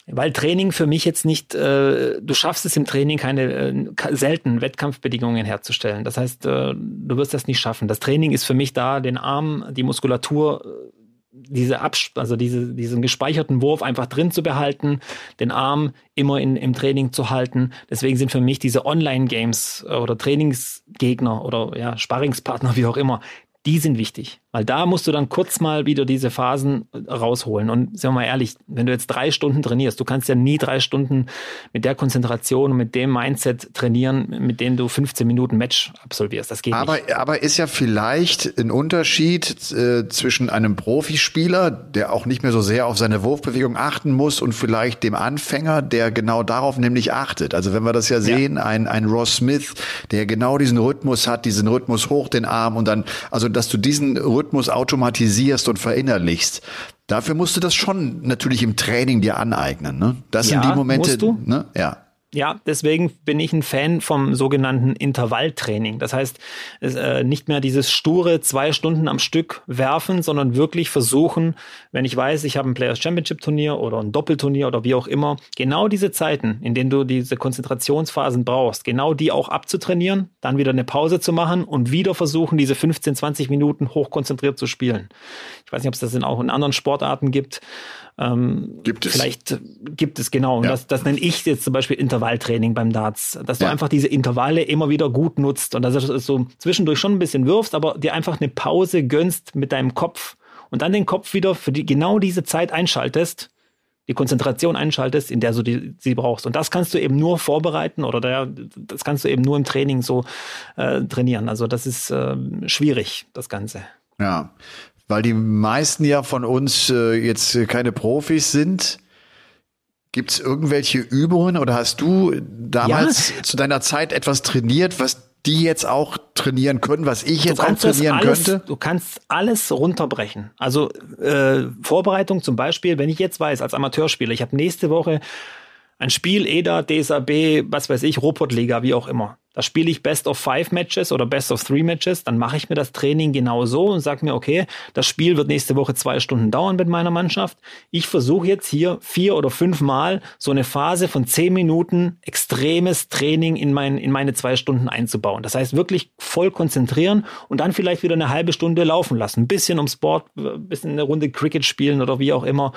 [SPEAKER 3] weil Training für mich jetzt nicht, äh, du schaffst es im Training keine äh, selten Wettkampfbedingungen herzustellen. Das heißt, äh, du wirst das nicht schaffen. Das Training ist für mich da, den Arm, die Muskulatur äh, diese Abs also diese, diesen gespeicherten Wurf einfach drin zu behalten, den Arm immer in, im Training zu halten. Deswegen sind für mich diese Online-Games äh, oder Trainingsgegner oder ja, Sparringspartner, wie auch immer, die sind wichtig. Weil da musst du dann kurz mal wieder diese Phasen rausholen. Und sagen wir mal ehrlich, wenn du jetzt drei Stunden trainierst, du kannst ja nie drei Stunden mit der Konzentration und mit dem Mindset trainieren, mit dem du 15 Minuten Match absolvierst. Das geht
[SPEAKER 2] aber,
[SPEAKER 3] nicht.
[SPEAKER 2] Aber ist ja vielleicht ein Unterschied äh, zwischen einem Profispieler, der auch nicht mehr so sehr auf seine Wurfbewegung achten muss und vielleicht dem Anfänger, der genau darauf nämlich achtet. Also wenn wir das ja sehen, ja. ein, ein Ross Smith, der genau diesen Rhythmus hat, diesen Rhythmus hoch den Arm und dann, also dass du diesen Rhythmus Rhythmus automatisierst und verinnerlichst. Dafür musst du das schon natürlich im Training dir aneignen. Ne? Das ja, sind die Momente.
[SPEAKER 3] Musst du?
[SPEAKER 2] Ne? Ja.
[SPEAKER 3] Ja, deswegen bin ich ein Fan vom sogenannten Intervalltraining. Das heißt, äh, nicht mehr dieses sture zwei Stunden am Stück werfen, sondern wirklich versuchen, wenn ich weiß, ich habe ein Players Championship Turnier oder ein Doppelturnier oder wie auch immer, genau diese Zeiten, in denen du diese Konzentrationsphasen brauchst, genau die auch abzutrainieren, dann wieder eine Pause zu machen und wieder versuchen, diese 15, 20 Minuten hochkonzentriert zu spielen. Ich weiß nicht, ob es das in auch in anderen Sportarten gibt.
[SPEAKER 2] Ähm, gibt es.
[SPEAKER 3] Vielleicht gibt es, genau. Und ja. das, das nenne ich jetzt zum Beispiel Intervalltraining beim Darts. Dass du ja. einfach diese Intervalle immer wieder gut nutzt und dass du so zwischendurch schon ein bisschen wirfst, aber dir einfach eine Pause gönnst mit deinem Kopf und dann den Kopf wieder für die, genau diese Zeit einschaltest, die Konzentration einschaltest, in der du die, sie brauchst. Und das kannst du eben nur vorbereiten oder der, das kannst du eben nur im Training so äh, trainieren. Also das ist äh, schwierig, das Ganze.
[SPEAKER 2] Ja, weil die meisten ja von uns äh, jetzt keine Profis sind. Gibt es irgendwelche Übungen oder hast du damals ja. zu deiner Zeit etwas trainiert, was die jetzt auch trainieren können, was ich jetzt auch trainieren
[SPEAKER 3] alles,
[SPEAKER 2] könnte?
[SPEAKER 3] Du kannst alles runterbrechen. Also äh, Vorbereitung zum Beispiel, wenn ich jetzt weiß, als Amateurspieler, ich habe nächste Woche ein Spiel, EDA, DSAB, was weiß ich, Robotliga, wie auch immer. Da spiele ich Best of Five Matches oder Best of Three Matches, dann mache ich mir das Training genau so und sage mir, okay, das Spiel wird nächste Woche zwei Stunden dauern mit meiner Mannschaft. Ich versuche jetzt hier vier oder fünf Mal so eine Phase von zehn Minuten extremes Training in, mein, in meine zwei Stunden einzubauen. Das heißt wirklich voll konzentrieren und dann vielleicht wieder eine halbe Stunde laufen lassen. Ein bisschen um Sport, ein bisschen eine Runde Cricket spielen oder wie auch immer.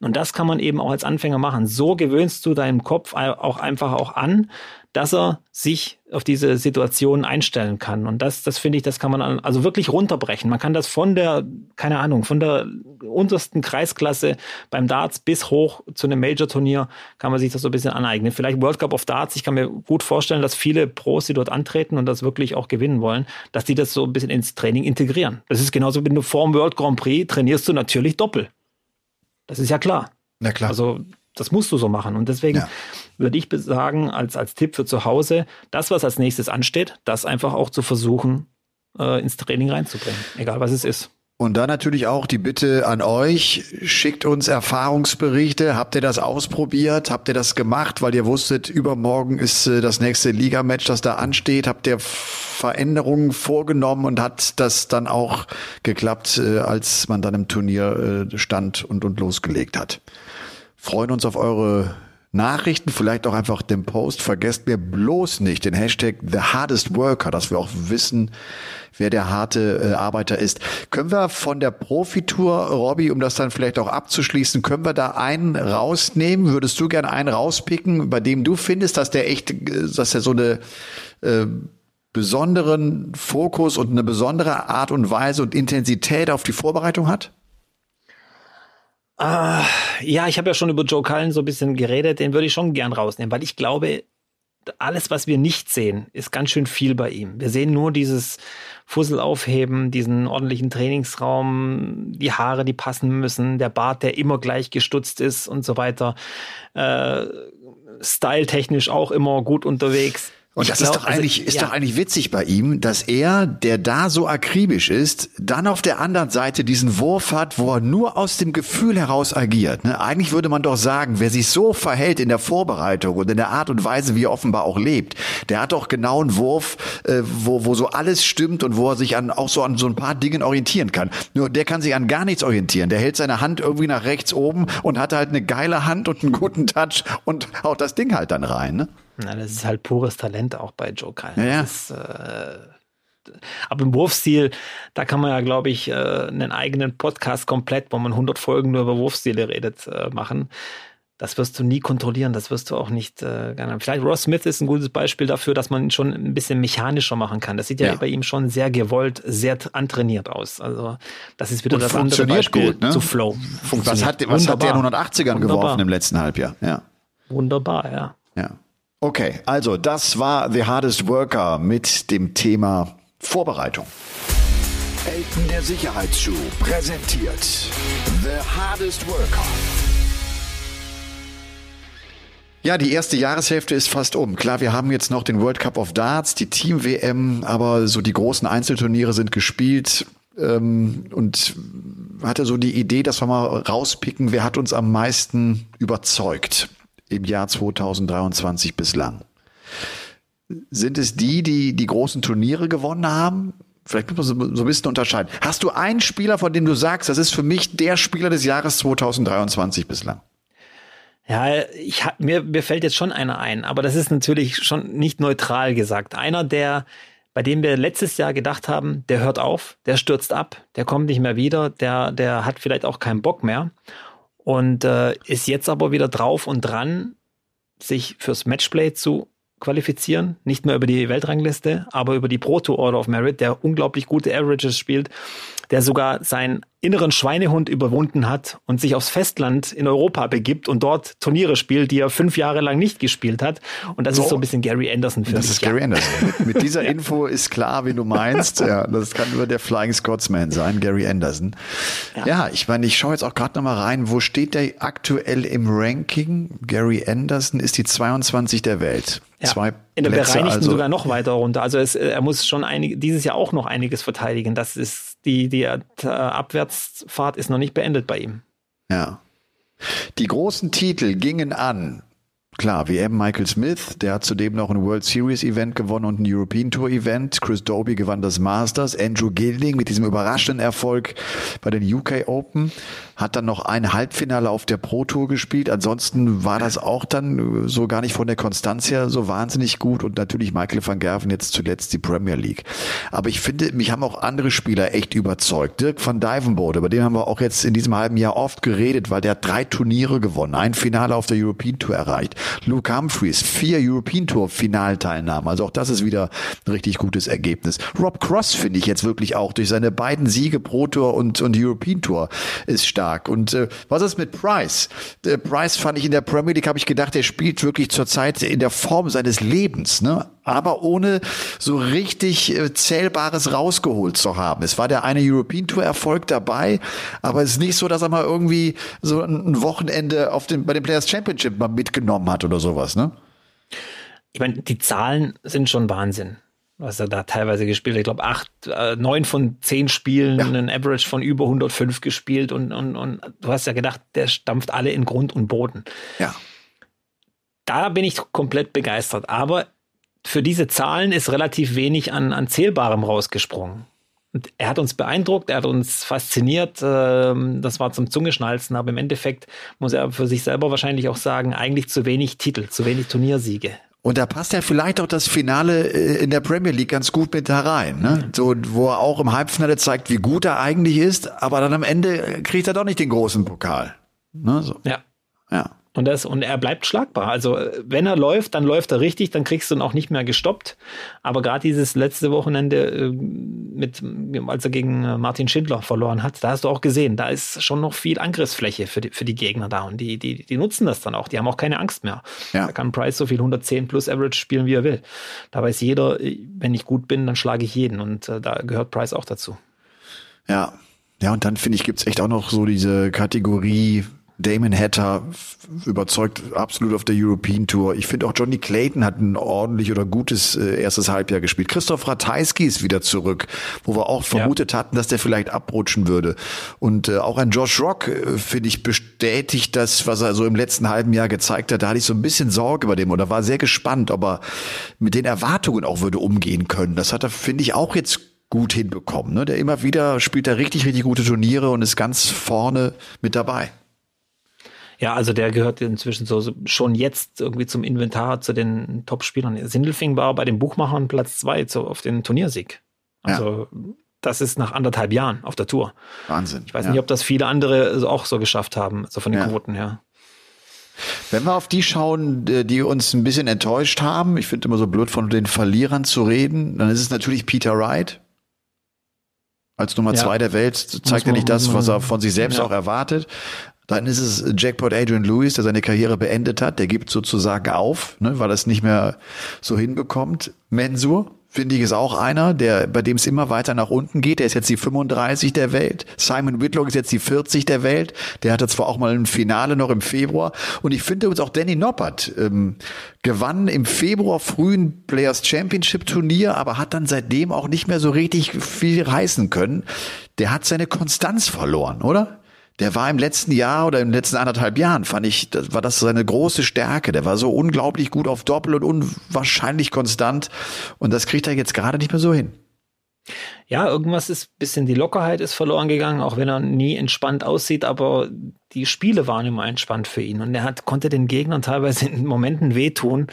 [SPEAKER 3] Und das kann man eben auch als Anfänger machen. So gewöhnst du deinem Kopf auch einfach auch an, dass er sich auf diese Situation einstellen kann. Und das, das finde ich, das kann man also wirklich runterbrechen. Man kann das von der, keine Ahnung, von der untersten Kreisklasse beim Darts bis hoch zu einem Major-Turnier kann man sich das so ein bisschen aneignen. Vielleicht World Cup of Darts. Ich kann mir gut vorstellen, dass viele Pros, die dort antreten und das wirklich auch gewinnen wollen, dass die das so ein bisschen ins Training integrieren. Das ist genauso, wenn du vor dem World Grand Prix trainierst du natürlich doppelt. Das ist ja klar.
[SPEAKER 2] Na klar.
[SPEAKER 3] Also das musst du so machen. Und deswegen ja. würde ich sagen, als, als Tipp für zu Hause, das, was als nächstes ansteht, das einfach auch zu versuchen, äh, ins Training reinzubringen, egal was es ist.
[SPEAKER 2] Und dann natürlich auch die Bitte an euch, schickt uns Erfahrungsberichte. Habt ihr das ausprobiert? Habt ihr das gemacht, weil ihr wusstet, übermorgen ist äh, das nächste Ligamatch, das da ansteht? Habt ihr Veränderungen vorgenommen und hat das dann auch geklappt, äh, als man dann im Turnier äh, stand und, und losgelegt hat? Freuen uns auf eure Nachrichten, vielleicht auch einfach den Post. Vergesst mir bloß nicht den Hashtag The Hardest Worker, dass wir auch wissen, wer der harte äh, Arbeiter ist. Können wir von der Profitour, Robby, um das dann vielleicht auch abzuschließen, können wir da einen rausnehmen? Würdest du gerne einen rauspicken, bei dem du findest, dass der echt, dass er so eine äh, besonderen Fokus und eine besondere Art und Weise und Intensität auf die Vorbereitung hat?
[SPEAKER 3] Uh, ja, ich habe ja schon über Joe Cullen so ein bisschen geredet, den würde ich schon gern rausnehmen, weil ich glaube, alles, was wir nicht sehen, ist ganz schön viel bei ihm. Wir sehen nur dieses Fussel aufheben, diesen ordentlichen Trainingsraum, die Haare, die passen müssen, der Bart, der immer gleich gestutzt ist und so weiter. Äh, Style-technisch auch immer gut unterwegs.
[SPEAKER 2] Und das glaub, ist doch also, eigentlich, also, ist ja. doch eigentlich witzig bei ihm, dass er, der da so akribisch ist, dann auf der anderen Seite diesen Wurf hat, wo er nur aus dem Gefühl heraus agiert. Ne? Eigentlich würde man doch sagen, wer sich so verhält in der Vorbereitung und in der Art und Weise, wie er offenbar auch lebt, der hat doch genau einen Wurf, äh, wo, wo so alles stimmt und wo er sich an, auch so an so ein paar Dingen orientieren kann. Nur der kann sich an gar nichts orientieren. Der hält seine Hand irgendwie nach rechts oben und hat halt eine geile Hand und einen guten Touch und haut das Ding halt dann rein. Ne?
[SPEAKER 3] Na, das ist halt pures Talent auch bei Joe Cullen.
[SPEAKER 2] Ja,
[SPEAKER 3] ist, äh, aber im Wurfstil, da kann man ja, glaube ich, äh, einen eigenen Podcast komplett, wo man 100 Folgen nur über Wurfstile redet, äh, machen. Das wirst du nie kontrollieren, das wirst du auch nicht äh, Vielleicht Ross Smith ist ein gutes Beispiel dafür, dass man ihn schon ein bisschen mechanischer machen kann. Das sieht ja, ja. bei ihm schon sehr gewollt, sehr antrainiert aus. Also das ist wieder
[SPEAKER 2] Und
[SPEAKER 3] das
[SPEAKER 2] andere Beispiel
[SPEAKER 3] gut, ne? zu Flow.
[SPEAKER 2] Was hat, was hat der in 180ern geworfen im letzten Halbjahr? Ja.
[SPEAKER 3] Wunderbar, ja.
[SPEAKER 2] Ja. Okay, also das war The Hardest Worker mit dem Thema Vorbereitung.
[SPEAKER 1] Elton der Sicherheitsschuh präsentiert The Hardest Worker.
[SPEAKER 2] Ja, die erste Jahreshälfte ist fast um. Klar, wir haben jetzt noch den World Cup of Darts, die Team-WM, aber so die großen Einzelturniere sind gespielt. Ähm, und hatte so die Idee, dass wir mal rauspicken, wer hat uns am meisten überzeugt im Jahr 2023 bislang. Sind es die, die die großen Turniere gewonnen haben? Vielleicht muss man so ein bisschen unterscheiden. Hast du einen Spieler, von dem du sagst, das ist für mich der Spieler des Jahres 2023 bislang?
[SPEAKER 3] Ja, ich hab, mir, mir fällt jetzt schon einer ein, aber das ist natürlich schon nicht neutral gesagt. Einer, der, bei dem wir letztes Jahr gedacht haben, der hört auf, der stürzt ab, der kommt nicht mehr wieder, der, der hat vielleicht auch keinen Bock mehr und äh, ist jetzt aber wieder drauf und dran, sich fürs Matchplay zu qualifizieren. Nicht mehr über die Weltrangliste, aber über die Pro Tour Order of Merit, der unglaublich gute Averages spielt, der sogar seinen inneren Schweinehund überwunden hat und sich aufs Festland in Europa begibt und dort Turniere spielt, die er fünf Jahre lang nicht gespielt hat. Und das so, ist so ein bisschen Gary Anderson
[SPEAKER 2] für das mich. Das ist Gary Anderson. Mit, mit dieser Info ist klar, wie du meinst. Ja, das kann nur der Flying Scotsman sein, Gary Anderson. Ja, ja ich meine, ich schaue jetzt auch gerade noch mal rein, wo steht der aktuell im Ranking? Gary Anderson ist die 22 der Welt.
[SPEAKER 3] Ja, Zwei in der Plätze, Bereinigten also, sogar noch weiter runter. Also es, er muss schon einig, dieses Jahr auch noch einiges verteidigen. Das ist die, die Abwärtsfahrt ist noch nicht beendet bei ihm.
[SPEAKER 2] Ja. Die großen Titel gingen an Klar, WM Michael Smith, der hat zudem noch ein World Series Event gewonnen und ein European Tour Event. Chris Doby gewann das Masters. Andrew Gilding mit diesem überraschenden Erfolg bei den UK Open hat dann noch ein Halbfinale auf der Pro Tour gespielt. Ansonsten war das auch dann so gar nicht von der Konstanz her so wahnsinnig gut und natürlich Michael van Gerven jetzt zuletzt die Premier League. Aber ich finde, mich haben auch andere Spieler echt überzeugt. Dirk van Dijvenbode, über den haben wir auch jetzt in diesem halben Jahr oft geredet, weil der hat drei Turniere gewonnen, ein Finale auf der European Tour erreicht. Luke Humphreys, vier European Tour Finalteilnahmen. Also auch das ist wieder ein richtig gutes Ergebnis. Rob Cross finde ich jetzt wirklich auch durch seine beiden Siege Pro Tour und, und European Tour ist stark. Und äh, was ist mit Price? Der Price fand ich in der Premier League, habe ich gedacht, der spielt wirklich zurzeit in der Form seines Lebens, ne? aber ohne so richtig äh, Zählbares rausgeholt zu haben. Es war der eine European Tour Erfolg dabei, aber es ist nicht so, dass er mal irgendwie so ein Wochenende auf dem, bei dem Players Championship mal mitgenommen hat oder sowas, ne?
[SPEAKER 3] Ich meine, die Zahlen sind schon Wahnsinn was er da teilweise gespielt hat. Ich glaube, acht, äh, neun von zehn Spielen, ja. einen Average von über 105 gespielt und, und, und du hast ja gedacht, der stampft alle in Grund und Boden.
[SPEAKER 2] Ja.
[SPEAKER 3] Da bin ich komplett begeistert. Aber für diese Zahlen ist relativ wenig an, an Zählbarem rausgesprungen. Und er hat uns beeindruckt, er hat uns fasziniert. Ähm, das war zum Zungeschnalzen, aber im Endeffekt muss er für sich selber wahrscheinlich auch sagen, eigentlich zu wenig Titel, zu wenig Turniersiege.
[SPEAKER 2] Und da passt ja vielleicht auch das Finale äh, in der Premier League ganz gut mit herein, ne? So, wo er auch im Halbfinale zeigt, wie gut er eigentlich ist, aber dann am Ende kriegt er doch nicht den großen Pokal. Ne? So.
[SPEAKER 3] Ja. Ja. Und, das, und er bleibt schlagbar. Also wenn er läuft, dann läuft er richtig, dann kriegst du ihn auch nicht mehr gestoppt. Aber gerade dieses letzte Wochenende, äh, mit, als er gegen äh, Martin Schindler verloren hat, da hast du auch gesehen, da ist schon noch viel Angriffsfläche für die, für die Gegner da. Und die, die, die nutzen das dann auch. Die haben auch keine Angst mehr. Ja. Da kann Price so viel 110 plus Average spielen, wie er will. Da weiß jeder, wenn ich gut bin, dann schlage ich jeden. Und äh, da gehört Price auch dazu.
[SPEAKER 2] Ja, ja, und dann finde ich, gibt's echt auch noch so diese Kategorie, Damon Hatter überzeugt absolut auf der European Tour. Ich finde auch Johnny Clayton hat ein ordentlich oder gutes äh, erstes Halbjahr gespielt. Christoph Ratajski ist wieder zurück, wo wir auch vermutet ja. hatten, dass der vielleicht abrutschen würde. Und äh, auch ein Josh Rock, äh, finde ich, bestätigt das, was er so im letzten halben Jahr gezeigt hat. Da hatte ich so ein bisschen Sorge bei dem oder war sehr gespannt, ob er mit den Erwartungen auch würde umgehen können. Das hat er, finde ich, auch jetzt gut hinbekommen. Ne? Der immer wieder spielt da richtig, richtig gute Turniere und ist ganz vorne mit dabei.
[SPEAKER 3] Ja, also der gehört inzwischen so schon jetzt irgendwie zum Inventar zu den Top-Spielern. Sindelfing war bei den Buchmachern Platz zwei zu, auf den Turniersieg. Also ja. das ist nach anderthalb Jahren auf der Tour.
[SPEAKER 2] Wahnsinn.
[SPEAKER 3] Ich weiß ja. nicht, ob das viele andere auch so geschafft haben, so von den ja. Quoten her.
[SPEAKER 2] Wenn wir auf die schauen, die uns ein bisschen enttäuscht haben, ich finde immer so blöd von den Verlierern zu reden, dann ist es natürlich Peter Wright. Als Nummer ja. zwei der Welt zeigt er nicht das, was er von sich selbst ja. auch erwartet. Dann ist es Jackpot Adrian Lewis, der seine Karriere beendet hat. Der gibt sozusagen auf, ne, weil er es nicht mehr so hinbekommt. Mensur, finde ich, ist auch einer, der, bei dem es immer weiter nach unten geht. Der ist jetzt die 35 der Welt. Simon Whitlock ist jetzt die 40 der Welt. Der hatte zwar auch mal ein Finale noch im Februar. Und ich finde uns auch Danny Noppert ähm, gewann im Februar frühen Players Championship Turnier, aber hat dann seitdem auch nicht mehr so richtig viel reißen können. Der hat seine Konstanz verloren, oder? Der war im letzten Jahr oder im letzten anderthalb Jahren, fand ich, das war das seine große Stärke. Der war so unglaublich gut auf Doppel und unwahrscheinlich konstant. Und das kriegt er jetzt gerade nicht mehr so hin.
[SPEAKER 3] Ja, irgendwas ist, bisschen die Lockerheit ist verloren gegangen, auch wenn er nie entspannt aussieht, aber die Spiele waren immer entspannt für ihn und er hat, konnte den Gegnern teilweise in Momenten wehtun,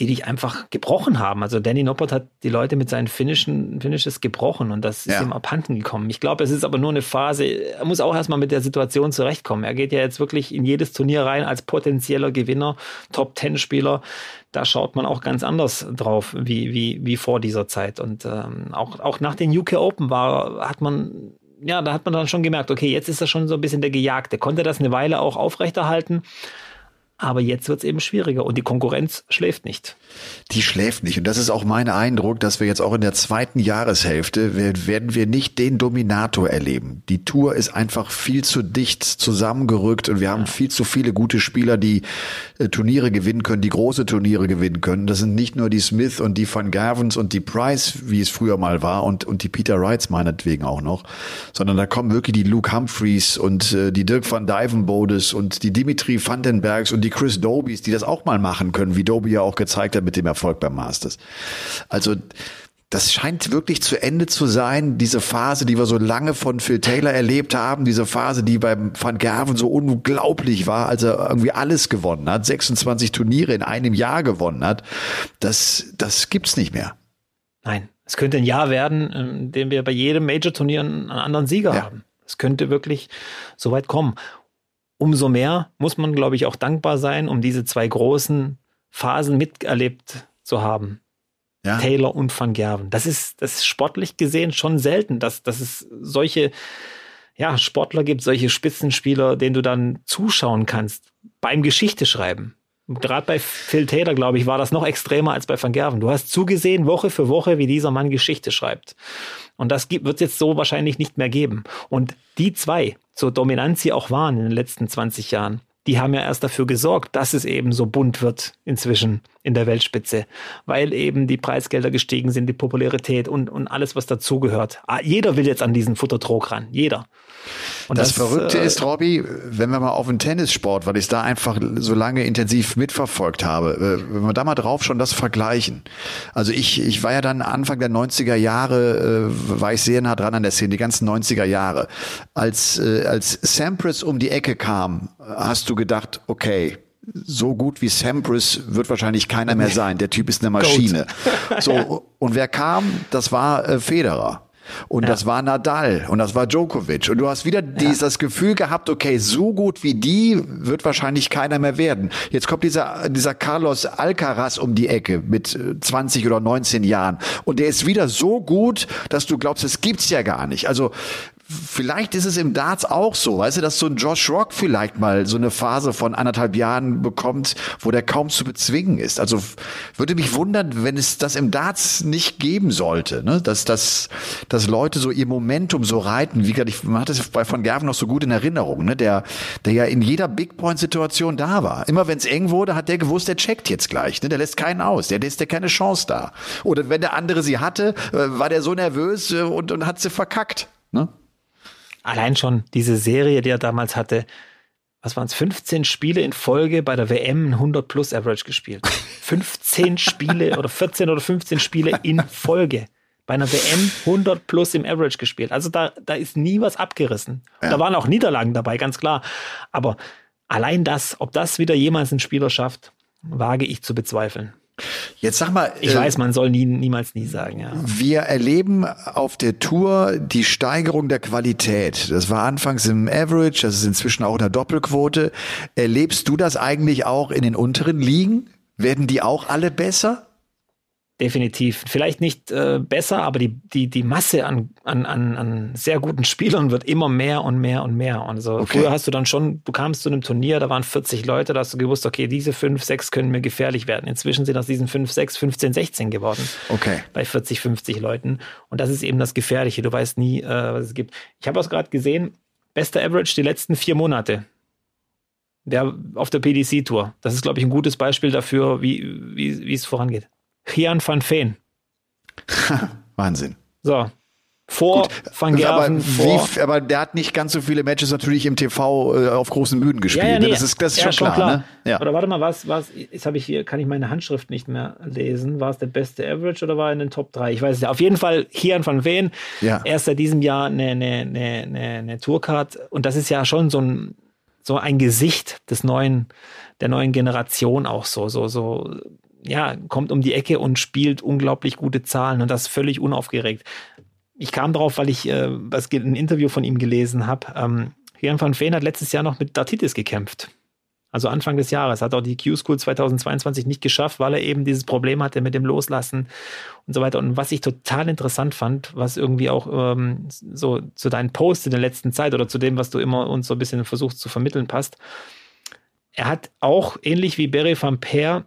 [SPEAKER 3] die dich einfach gebrochen haben. Also Danny Noppert hat die Leute mit seinen Finishen, Finishes gebrochen und das ist ihm abhanden gekommen. Ich glaube, es ist aber nur eine Phase. Er muss auch erstmal mit der Situation zurechtkommen. Er geht ja jetzt wirklich in jedes Turnier rein als potenzieller Gewinner, Top-Ten-Spieler. Da schaut man auch ganz anders drauf, wie, wie, wie vor dieser Zeit. Und ähm, auch, auch nach den UK Open war, hat man ja, da hat man dann schon gemerkt, okay, jetzt ist er schon so ein bisschen der Gejagte. Konnte das eine Weile auch aufrechterhalten. Aber jetzt wird es eben schwieriger und die Konkurrenz schläft nicht.
[SPEAKER 2] Die schläft nicht. Und das ist auch mein Eindruck, dass wir jetzt auch in der zweiten Jahreshälfte werden wir nicht den Dominator erleben. Die Tour ist einfach viel zu dicht zusammengerückt und wir haben viel zu viele gute Spieler, die äh, Turniere gewinnen können, die große Turniere gewinnen können. Das sind nicht nur die Smith und die Van Gervens und die Price, wie es früher mal war und, und die Peter Wrights meinetwegen auch noch, sondern da kommen wirklich die Luke Humphreys und äh, die Dirk van Dijvenbodes und die Dimitri Vandenbergs und die Chris Dobies, die das auch mal machen können, wie Doby ja auch gezeigt hat mit dem Erfolg beim Masters. Also das scheint wirklich zu Ende zu sein, diese Phase, die wir so lange von Phil Taylor erlebt haben, diese Phase, die beim Van Gerven so unglaublich war, als er irgendwie alles gewonnen hat, 26 Turniere in einem Jahr gewonnen hat, das, das gibt's nicht mehr.
[SPEAKER 3] Nein, es könnte ein Jahr werden, in dem wir bei jedem Major-Turnier einen anderen Sieger ja. haben. Es könnte wirklich so weit kommen umso mehr muss man, glaube ich, auch dankbar sein, um diese zwei großen Phasen miterlebt zu haben. Ja. Taylor und Van Gerven. Das ist, das ist sportlich gesehen schon selten, dass, dass es solche ja, Sportler gibt, solche Spitzenspieler, denen du dann zuschauen kannst beim Geschichte schreiben. Gerade bei Phil Taylor, glaube ich, war das noch extremer als bei Van Gerven. Du hast zugesehen, Woche für Woche, wie dieser Mann Geschichte schreibt. Und das wird es jetzt so wahrscheinlich nicht mehr geben. Und die zwei, so dominant sie auch waren in den letzten 20 Jahren, die haben ja erst dafür gesorgt, dass es eben so bunt wird inzwischen in der Weltspitze, weil eben die Preisgelder gestiegen sind, die Popularität und, und alles, was dazugehört. Ah, jeder will jetzt an diesen Futtertrog ran, jeder.
[SPEAKER 2] Und das, das Verrückte äh, ist, Robby, wenn wir mal auf den Tennissport, weil ich es da einfach so lange intensiv mitverfolgt habe, äh, wenn wir da mal drauf schon das vergleichen. Also ich, ich war ja dann Anfang der 90er Jahre, äh, war ich sehr nah dran an der Szene, die ganzen 90er Jahre. Als, äh, als Sampras um die Ecke kam, hast du gedacht, okay, so gut wie Sampras wird wahrscheinlich keiner mehr sein. Der Typ ist eine Maschine. So, und wer kam? Das war äh, Federer. Und ja. das war Nadal und das war Djokovic. Und du hast wieder ja. dieses Gefühl gehabt, okay, so gut wie die wird wahrscheinlich keiner mehr werden. Jetzt kommt dieser, dieser Carlos Alcaraz um die Ecke mit 20 äh, oder 19 Jahren. Und der ist wieder so gut, dass du glaubst, es gibt's ja gar nicht. Also vielleicht ist es im Darts auch so, weißt du, dass so ein Josh Rock vielleicht mal so eine Phase von anderthalb Jahren bekommt, wo der kaum zu bezwingen ist. Also würde mich wundern, wenn es das im Darts nicht geben sollte, ne? dass, dass, dass Leute so ihr Momentum so reiten. Wie gesagt, ich man hat das bei von Gerven noch so gut in Erinnerung, ne? der, der ja in jeder Big Point Situation da war. Immer wenn es eng wurde, hat der gewusst, der checkt jetzt gleich, ne? der lässt keinen aus, der lässt der keine Chance da. Oder wenn der andere sie hatte, äh, war der so nervös äh, und, und hat sie verkackt. Ne?
[SPEAKER 3] allein schon diese Serie, die er damals hatte, was waren es, 15 Spiele in Folge bei der WM 100 plus Average gespielt. 15 Spiele oder 14 oder 15 Spiele in Folge bei einer WM 100 plus im Average gespielt. Also da, da ist nie was abgerissen. Ja. Da waren auch Niederlagen dabei, ganz klar. Aber allein das, ob das wieder jemals ein Spieler schafft, wage ich zu bezweifeln.
[SPEAKER 2] Jetzt sag mal.
[SPEAKER 3] Ich äh, weiß, man soll nie, niemals nie sagen, ja.
[SPEAKER 2] Wir erleben auf der Tour die Steigerung der Qualität. Das war anfangs im Average, das ist inzwischen auch in der Doppelquote. Erlebst du das eigentlich auch in den unteren Ligen? Werden die auch alle besser?
[SPEAKER 3] Definitiv. Vielleicht nicht äh, besser, aber die, die, die Masse an, an, an, an sehr guten Spielern wird immer mehr und mehr und mehr. Also okay. früher hast du dann schon, du kamst zu einem Turnier, da waren 40 Leute, da hast du gewusst, okay, diese 5, 6 können mir gefährlich werden. Inzwischen sind aus diesen 5, 6, 15, 16 geworden.
[SPEAKER 2] Okay.
[SPEAKER 3] Bei 40, 50 Leuten. Und das ist eben das Gefährliche. Du weißt nie, äh, was es gibt. Ich habe auch gerade gesehen, bester Average die letzten vier Monate der auf der PDC-Tour. Das ist, glaube ich, ein gutes Beispiel dafür, wie, wie es vorangeht. Gian van Veen.
[SPEAKER 2] Wahnsinn.
[SPEAKER 3] So. Vor Gut, Van Gerven.
[SPEAKER 2] Aber,
[SPEAKER 3] vor.
[SPEAKER 2] Wie, aber der hat nicht ganz so viele Matches natürlich im TV äh, auf großen Bühnen gespielt. Ja, ja, ne? nee, das ist, das ist ja, schon, klar. klar. Ne?
[SPEAKER 3] Ja. Oder warte mal, was, was, jetzt habe ich hier, kann ich meine Handschrift nicht mehr lesen. War es der beste Average oder war er in den Top 3? Ich weiß es ja. Auf jeden Fall Gian van Veen. Ja. Er ist seit diesem Jahr eine, eine, eine, eine, eine Tourcard. Und das ist ja schon so ein, so ein Gesicht des neuen, der neuen Generation auch so, so, so ja, kommt um die Ecke und spielt unglaublich gute Zahlen und das völlig unaufgeregt. Ich kam darauf, weil ich äh, ein Interview von ihm gelesen habe. Ähm, Jan van Veen hat letztes Jahr noch mit Dartitis gekämpft. Also Anfang des Jahres. Hat auch die Q-School 2022 nicht geschafft, weil er eben dieses Problem hatte mit dem Loslassen und so weiter. Und was ich total interessant fand, was irgendwie auch ähm, so zu deinen Posts in der letzten Zeit oder zu dem, was du immer uns so ein bisschen versuchst zu vermitteln, passt. Er hat auch, ähnlich wie Barry van Peer,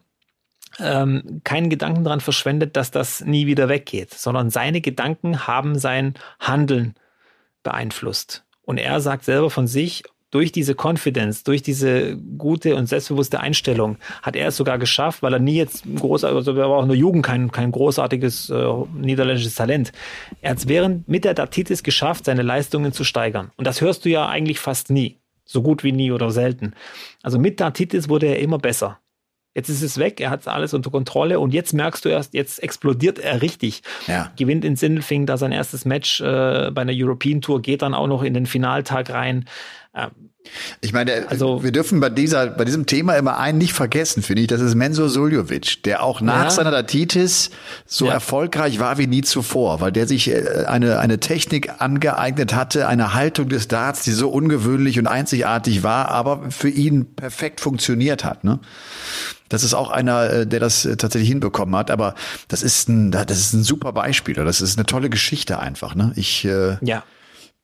[SPEAKER 3] ähm, keinen Gedanken daran verschwendet, dass das nie wieder weggeht, sondern seine Gedanken haben sein Handeln beeinflusst. Und er sagt selber von sich, durch diese Confidence, durch diese gute und selbstbewusste Einstellung hat er es sogar geschafft, weil er nie jetzt groß, also er war auch in der Jugend kein, kein großartiges äh, niederländisches Talent. Er hat es während mit der Datitis geschafft, seine Leistungen zu steigern. Und das hörst du ja eigentlich fast nie. So gut wie nie oder selten. Also mit Datitis wurde er immer besser. Jetzt ist es weg, er hat alles unter Kontrolle und jetzt merkst du erst, jetzt explodiert er richtig. Ja. Gewinnt in Sindelfing da sein erstes Match äh, bei einer European Tour, geht dann auch noch in den Finaltag rein.
[SPEAKER 2] Ähm, ich meine, also, wir dürfen bei dieser, bei diesem Thema immer einen nicht vergessen, finde ich. Das ist Mensur Suljovic, der auch nach ja. seiner Datitis so ja. erfolgreich war wie nie zuvor, weil der sich äh, eine, eine Technik angeeignet hatte, eine Haltung des Darts, die so ungewöhnlich und einzigartig war, aber für ihn perfekt funktioniert hat, ne? Das ist auch einer, äh, der das äh, tatsächlich hinbekommen hat. Aber das ist ein, das ist ein super Beispiel. Das ist eine tolle Geschichte einfach. Ne? Ich äh, ja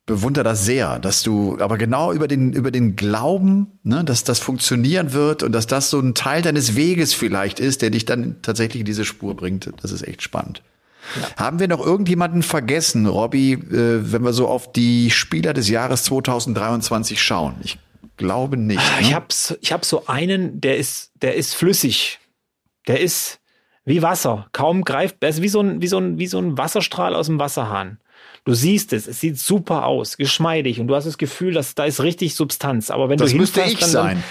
[SPEAKER 2] bewundere das sehr, dass du aber genau über den über den Glauben, ne, dass das funktionieren wird und dass das so ein Teil deines Weges vielleicht ist, der dich dann tatsächlich in diese Spur bringt. Das ist echt spannend. Ja. Haben wir noch irgendjemanden vergessen, Robby, äh, wenn wir so auf die Spieler des Jahres 2023 schauen? Ich glaube nicht.
[SPEAKER 3] Ah, ne? Ich habe ich hab so einen, der ist der ist flüssig. Der ist wie Wasser, kaum greift, er ist wie so ein wie so ein wie so ein Wasserstrahl aus dem Wasserhahn. Du siehst es, es sieht super aus, geschmeidig und du hast das Gefühl, dass da ist richtig Substanz. Aber wenn
[SPEAKER 2] das
[SPEAKER 3] du
[SPEAKER 2] müsste ich dann, sein.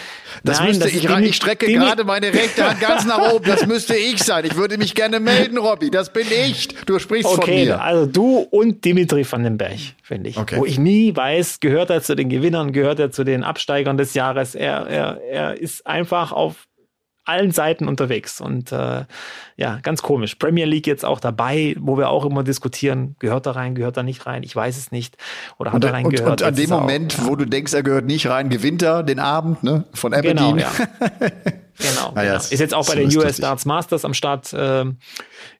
[SPEAKER 2] Das nein, müsste das ich, ich strecke gerade meine rechte Hand ganz nach oben. Das müsste ich sein. Ich würde mich gerne melden, Robby. Das bin ich. Du sprichst okay, von mir.
[SPEAKER 3] Also du und Dimitri van den Berg, finde ich. Okay. Wo ich nie weiß, gehört er zu den Gewinnern, gehört er zu den Absteigern des Jahres. Er, er, er ist einfach auf allen Seiten unterwegs und äh, ja, ganz komisch. Premier League jetzt auch dabei, wo wir auch immer diskutieren, gehört er rein, gehört er nicht rein, ich weiß es nicht. Oder hat
[SPEAKER 2] und,
[SPEAKER 3] er reingehört?
[SPEAKER 2] Und, und an dem Moment, auch, wo du denkst, er gehört nicht rein, gewinnt er den Abend ne, von Aberdeen.
[SPEAKER 3] Genau, ja. genau, ah, ja, genau. Ist jetzt auch bei den US Darts Masters am Start ähm,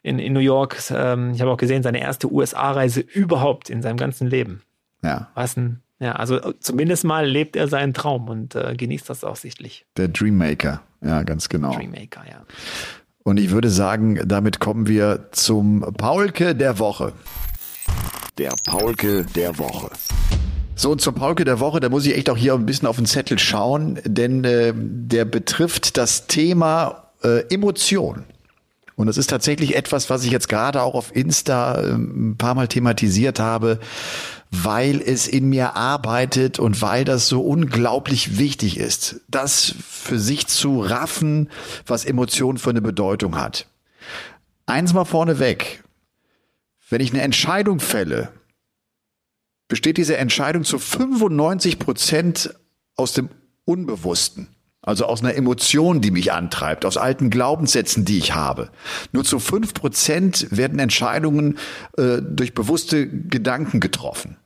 [SPEAKER 3] in, in New York. Ähm, ich habe auch gesehen, seine erste USA-Reise überhaupt in seinem ganzen Leben. Ja. Was ein ja, also äh, zumindest mal lebt er seinen Traum und äh, genießt das auch sichtlich.
[SPEAKER 2] Der Dreammaker, ja, ganz genau.
[SPEAKER 3] Dreammaker, ja.
[SPEAKER 2] Und ich würde sagen, damit kommen wir zum Paulke der Woche.
[SPEAKER 1] Der Paulke der Woche.
[SPEAKER 2] So, und zum Paulke der Woche, da muss ich echt auch hier ein bisschen auf den Zettel schauen, denn äh, der betrifft das Thema äh, Emotion. Und das ist tatsächlich etwas, was ich jetzt gerade auch auf Insta äh, ein paar Mal thematisiert habe weil es in mir arbeitet und weil das so unglaublich wichtig ist, das für sich zu raffen, was Emotion für eine Bedeutung hat. Eins mal vorneweg. Wenn ich eine Entscheidung fälle, besteht diese Entscheidung zu 95 Prozent aus dem Unbewussten. Also aus einer Emotion, die mich antreibt, aus alten Glaubenssätzen, die ich habe. Nur zu fünf Prozent werden Entscheidungen äh, durch bewusste Gedanken getroffen.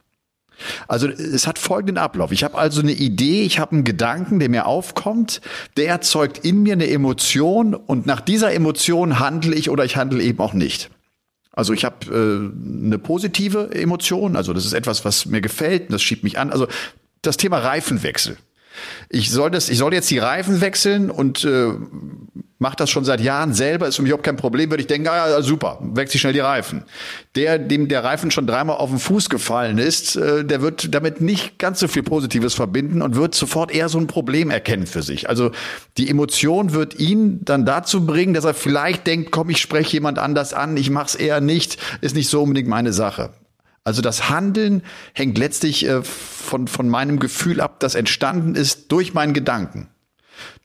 [SPEAKER 2] Also es hat folgenden Ablauf. Ich habe also eine Idee, ich habe einen Gedanken, der mir aufkommt, der erzeugt in mir eine Emotion und nach dieser Emotion handle ich oder ich handle eben auch nicht. Also ich habe äh, eine positive Emotion, also das ist etwas, was mir gefällt, das schiebt mich an. Also das Thema Reifenwechsel. Ich soll das, ich soll jetzt die Reifen wechseln und äh, mache das schon seit Jahren selber, ist für mich überhaupt kein Problem, würde ich denken, ah, ja, super, wechsel schnell die Reifen. Der, dem der Reifen schon dreimal auf den Fuß gefallen ist, äh, der wird damit nicht ganz so viel Positives verbinden und wird sofort eher so ein Problem erkennen für sich. Also die Emotion wird ihn dann dazu bringen, dass er vielleicht denkt, komm, ich spreche jemand anders an, ich mach's eher nicht, ist nicht so unbedingt meine Sache. Also das Handeln hängt letztlich äh, von, von meinem Gefühl ab, das entstanden ist durch meinen Gedanken.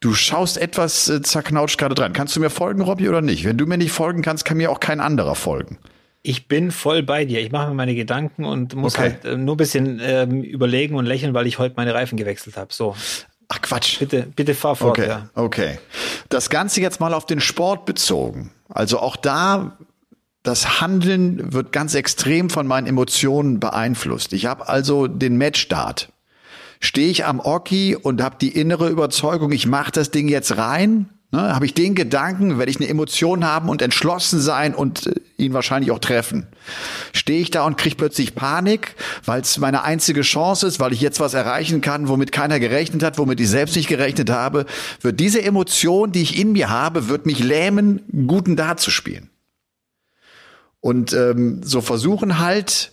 [SPEAKER 2] Du schaust etwas äh, zerknautscht gerade dran. Kannst du mir folgen, Robby, oder nicht? Wenn du mir nicht folgen kannst, kann mir auch kein anderer folgen.
[SPEAKER 3] Ich bin voll bei dir. Ich mache mir meine Gedanken und muss okay. halt äh, nur ein bisschen ähm, überlegen und lächeln, weil ich heute meine Reifen gewechselt habe. So.
[SPEAKER 2] Ach Quatsch.
[SPEAKER 3] Bitte, bitte fahr fort.
[SPEAKER 2] Okay,
[SPEAKER 3] ja.
[SPEAKER 2] okay. Das Ganze jetzt mal auf den Sport bezogen. Also auch da das Handeln wird ganz extrem von meinen Emotionen beeinflusst. Ich habe also den Matchstart stehe ich am Oki und habe die innere Überzeugung, ich mache das Ding jetzt rein, ne, habe ich den Gedanken, werde ich eine Emotion haben und entschlossen sein und äh, ihn wahrscheinlich auch treffen. Stehe ich da und kriege plötzlich Panik, weil es meine einzige Chance ist, weil ich jetzt was erreichen kann, womit keiner gerechnet hat, womit ich selbst nicht gerechnet habe, wird diese Emotion, die ich in mir habe, wird mich lähmen, guten Dart zu spielen. Und ähm, so versuchen halt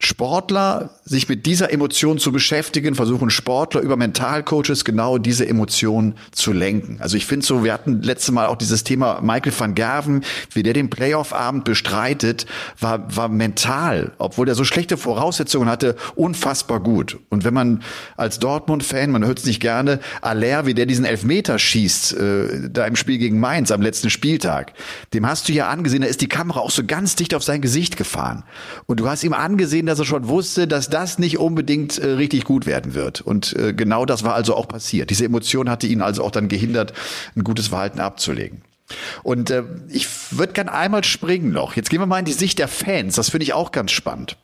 [SPEAKER 2] Sportler sich mit dieser Emotion zu beschäftigen, versuchen Sportler über Mentalcoaches genau diese Emotion zu lenken. Also ich finde so, wir hatten letzte Mal auch dieses Thema Michael van Gerven, wie der den Playoff-Abend bestreitet, war, war mental, obwohl er so schlechte Voraussetzungen hatte, unfassbar gut. Und wenn man als Dortmund-Fan, man hört es nicht gerne, Aller, wie der diesen Elfmeter schießt, äh, da im Spiel gegen Mainz am letzten Spieltag, dem hast du ja angesehen, da ist die Kamera auch so ganz dicht auf sein Gesicht gefahren. Und du hast ihm angesehen, dass er schon wusste, dass das nicht unbedingt äh, richtig gut werden wird. Und äh, genau das war also auch passiert. Diese Emotion hatte ihn also auch dann gehindert, ein gutes Verhalten abzulegen. Und äh, ich würde gern einmal springen noch. Jetzt gehen wir mal in die Sicht der Fans. Das finde ich auch ganz spannend.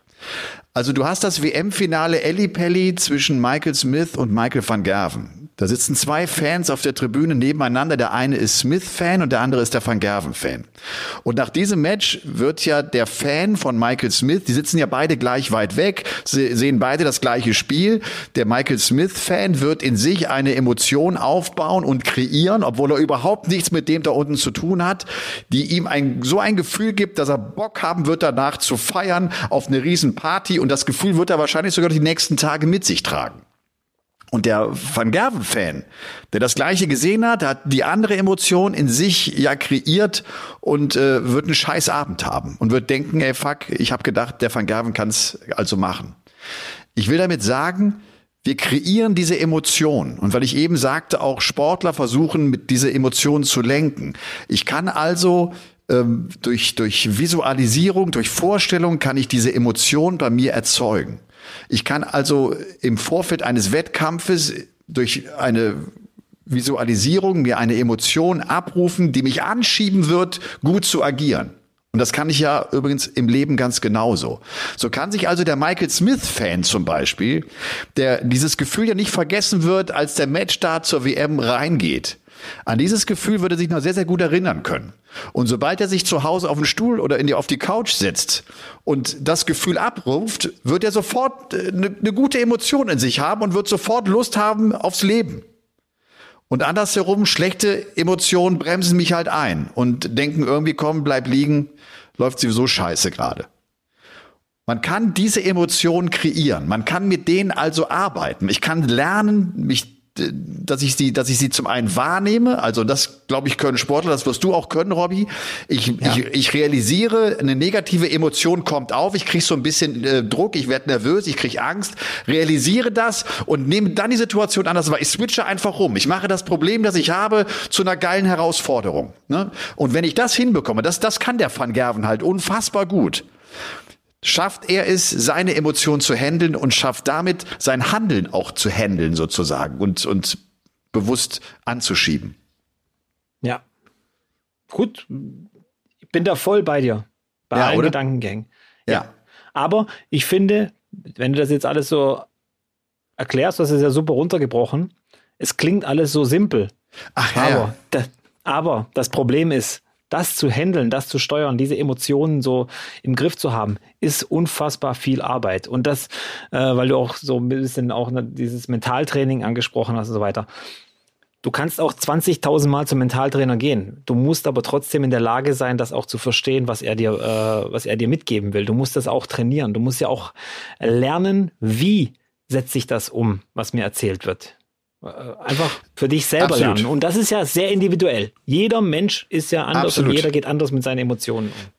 [SPEAKER 2] Also du hast das WM-Finale Pelli zwischen Michael Smith und Michael van Gerven. Da sitzen zwei Fans auf der Tribüne nebeneinander. Der eine ist Smith-Fan und der andere ist der Van Gerven-Fan. Und nach diesem Match wird ja der Fan von Michael Smith, die sitzen ja beide gleich weit weg, sehen beide das gleiche Spiel. Der Michael Smith-Fan wird in sich eine Emotion aufbauen und kreieren, obwohl er überhaupt nichts mit dem da unten zu tun hat, die ihm ein, so ein Gefühl gibt, dass er Bock haben wird, danach zu feiern auf eine riesen Party und das Gefühl wird er wahrscheinlich sogar die nächsten Tage mit sich tragen. Und der Van Gerven-Fan, der das Gleiche gesehen hat, hat die andere Emotion in sich ja kreiert und äh, wird einen scheiß Abend haben und wird denken, ey fuck, ich habe gedacht, der Van Gerven kann es also machen. Ich will damit sagen, wir kreieren diese Emotion. Und weil ich eben sagte, auch Sportler versuchen, mit dieser Emotion zu lenken. Ich kann also ähm, durch, durch Visualisierung, durch Vorstellung kann ich diese Emotion bei mir erzeugen. Ich kann also im Vorfeld eines Wettkampfes durch eine Visualisierung mir eine Emotion abrufen, die mich anschieben wird, gut zu agieren. Und das kann ich ja übrigens im Leben ganz genauso. So kann sich also der Michael Smith-Fan zum Beispiel, der dieses Gefühl ja nicht vergessen wird, als der Matchstart zur WM reingeht, an dieses Gefühl würde sich noch sehr, sehr gut erinnern können. Und sobald er sich zu Hause auf den Stuhl oder in die, auf die Couch setzt und das Gefühl abruft, wird er sofort eine, äh, eine gute Emotion in sich haben und wird sofort Lust haben aufs Leben. Und andersherum, schlechte Emotionen bremsen mich halt ein und denken irgendwie, komm, bleib liegen, läuft sowieso scheiße gerade. Man kann diese Emotionen kreieren. Man kann mit denen also arbeiten. Ich kann lernen, mich dass ich sie, dass ich sie zum einen wahrnehme, also das glaube ich können Sportler, das wirst du auch können, Robby. Ich, ja. ich, ich realisiere, eine negative Emotion kommt auf, ich kriege so ein bisschen äh, Druck, ich werde nervös, ich kriege Angst, realisiere das und nehme dann die Situation anders, weil ich switche einfach rum. Ich mache das Problem, das ich habe, zu einer geilen Herausforderung. Ne? Und wenn ich das hinbekomme, das, das kann der Van Gerven halt unfassbar gut schafft er es, seine Emotionen zu handeln und schafft damit sein Handeln auch zu handeln sozusagen und, und bewusst anzuschieben.
[SPEAKER 3] Ja. Gut, ich bin da voll bei dir. Bei
[SPEAKER 2] Ja,
[SPEAKER 3] allen
[SPEAKER 2] oder?
[SPEAKER 3] Gedankengängen.
[SPEAKER 2] Ja.
[SPEAKER 3] Aber ich finde, wenn du das jetzt alles so erklärst, das ist ja super runtergebrochen, es klingt alles so simpel.
[SPEAKER 2] Ach ja,
[SPEAKER 3] Aber,
[SPEAKER 2] ja.
[SPEAKER 3] da, aber das Problem ist, das zu handeln, das zu steuern, diese Emotionen so im Griff zu haben, ist unfassbar viel Arbeit. Und das, äh, weil du auch so ein bisschen auch ne, dieses Mentaltraining angesprochen hast und so weiter. Du kannst auch 20.000 Mal zum Mentaltrainer gehen. Du musst aber trotzdem in der Lage sein, das auch zu verstehen, was er dir, äh, was er dir mitgeben will. Du musst das auch trainieren. Du musst ja auch lernen, wie setze ich das um, was mir erzählt wird. Äh, Einfach für dich selber
[SPEAKER 2] Absolut.
[SPEAKER 3] lernen. Und das ist ja sehr individuell. Jeder Mensch ist ja anders
[SPEAKER 2] Absolut.
[SPEAKER 3] und jeder geht anders mit seinen Emotionen um.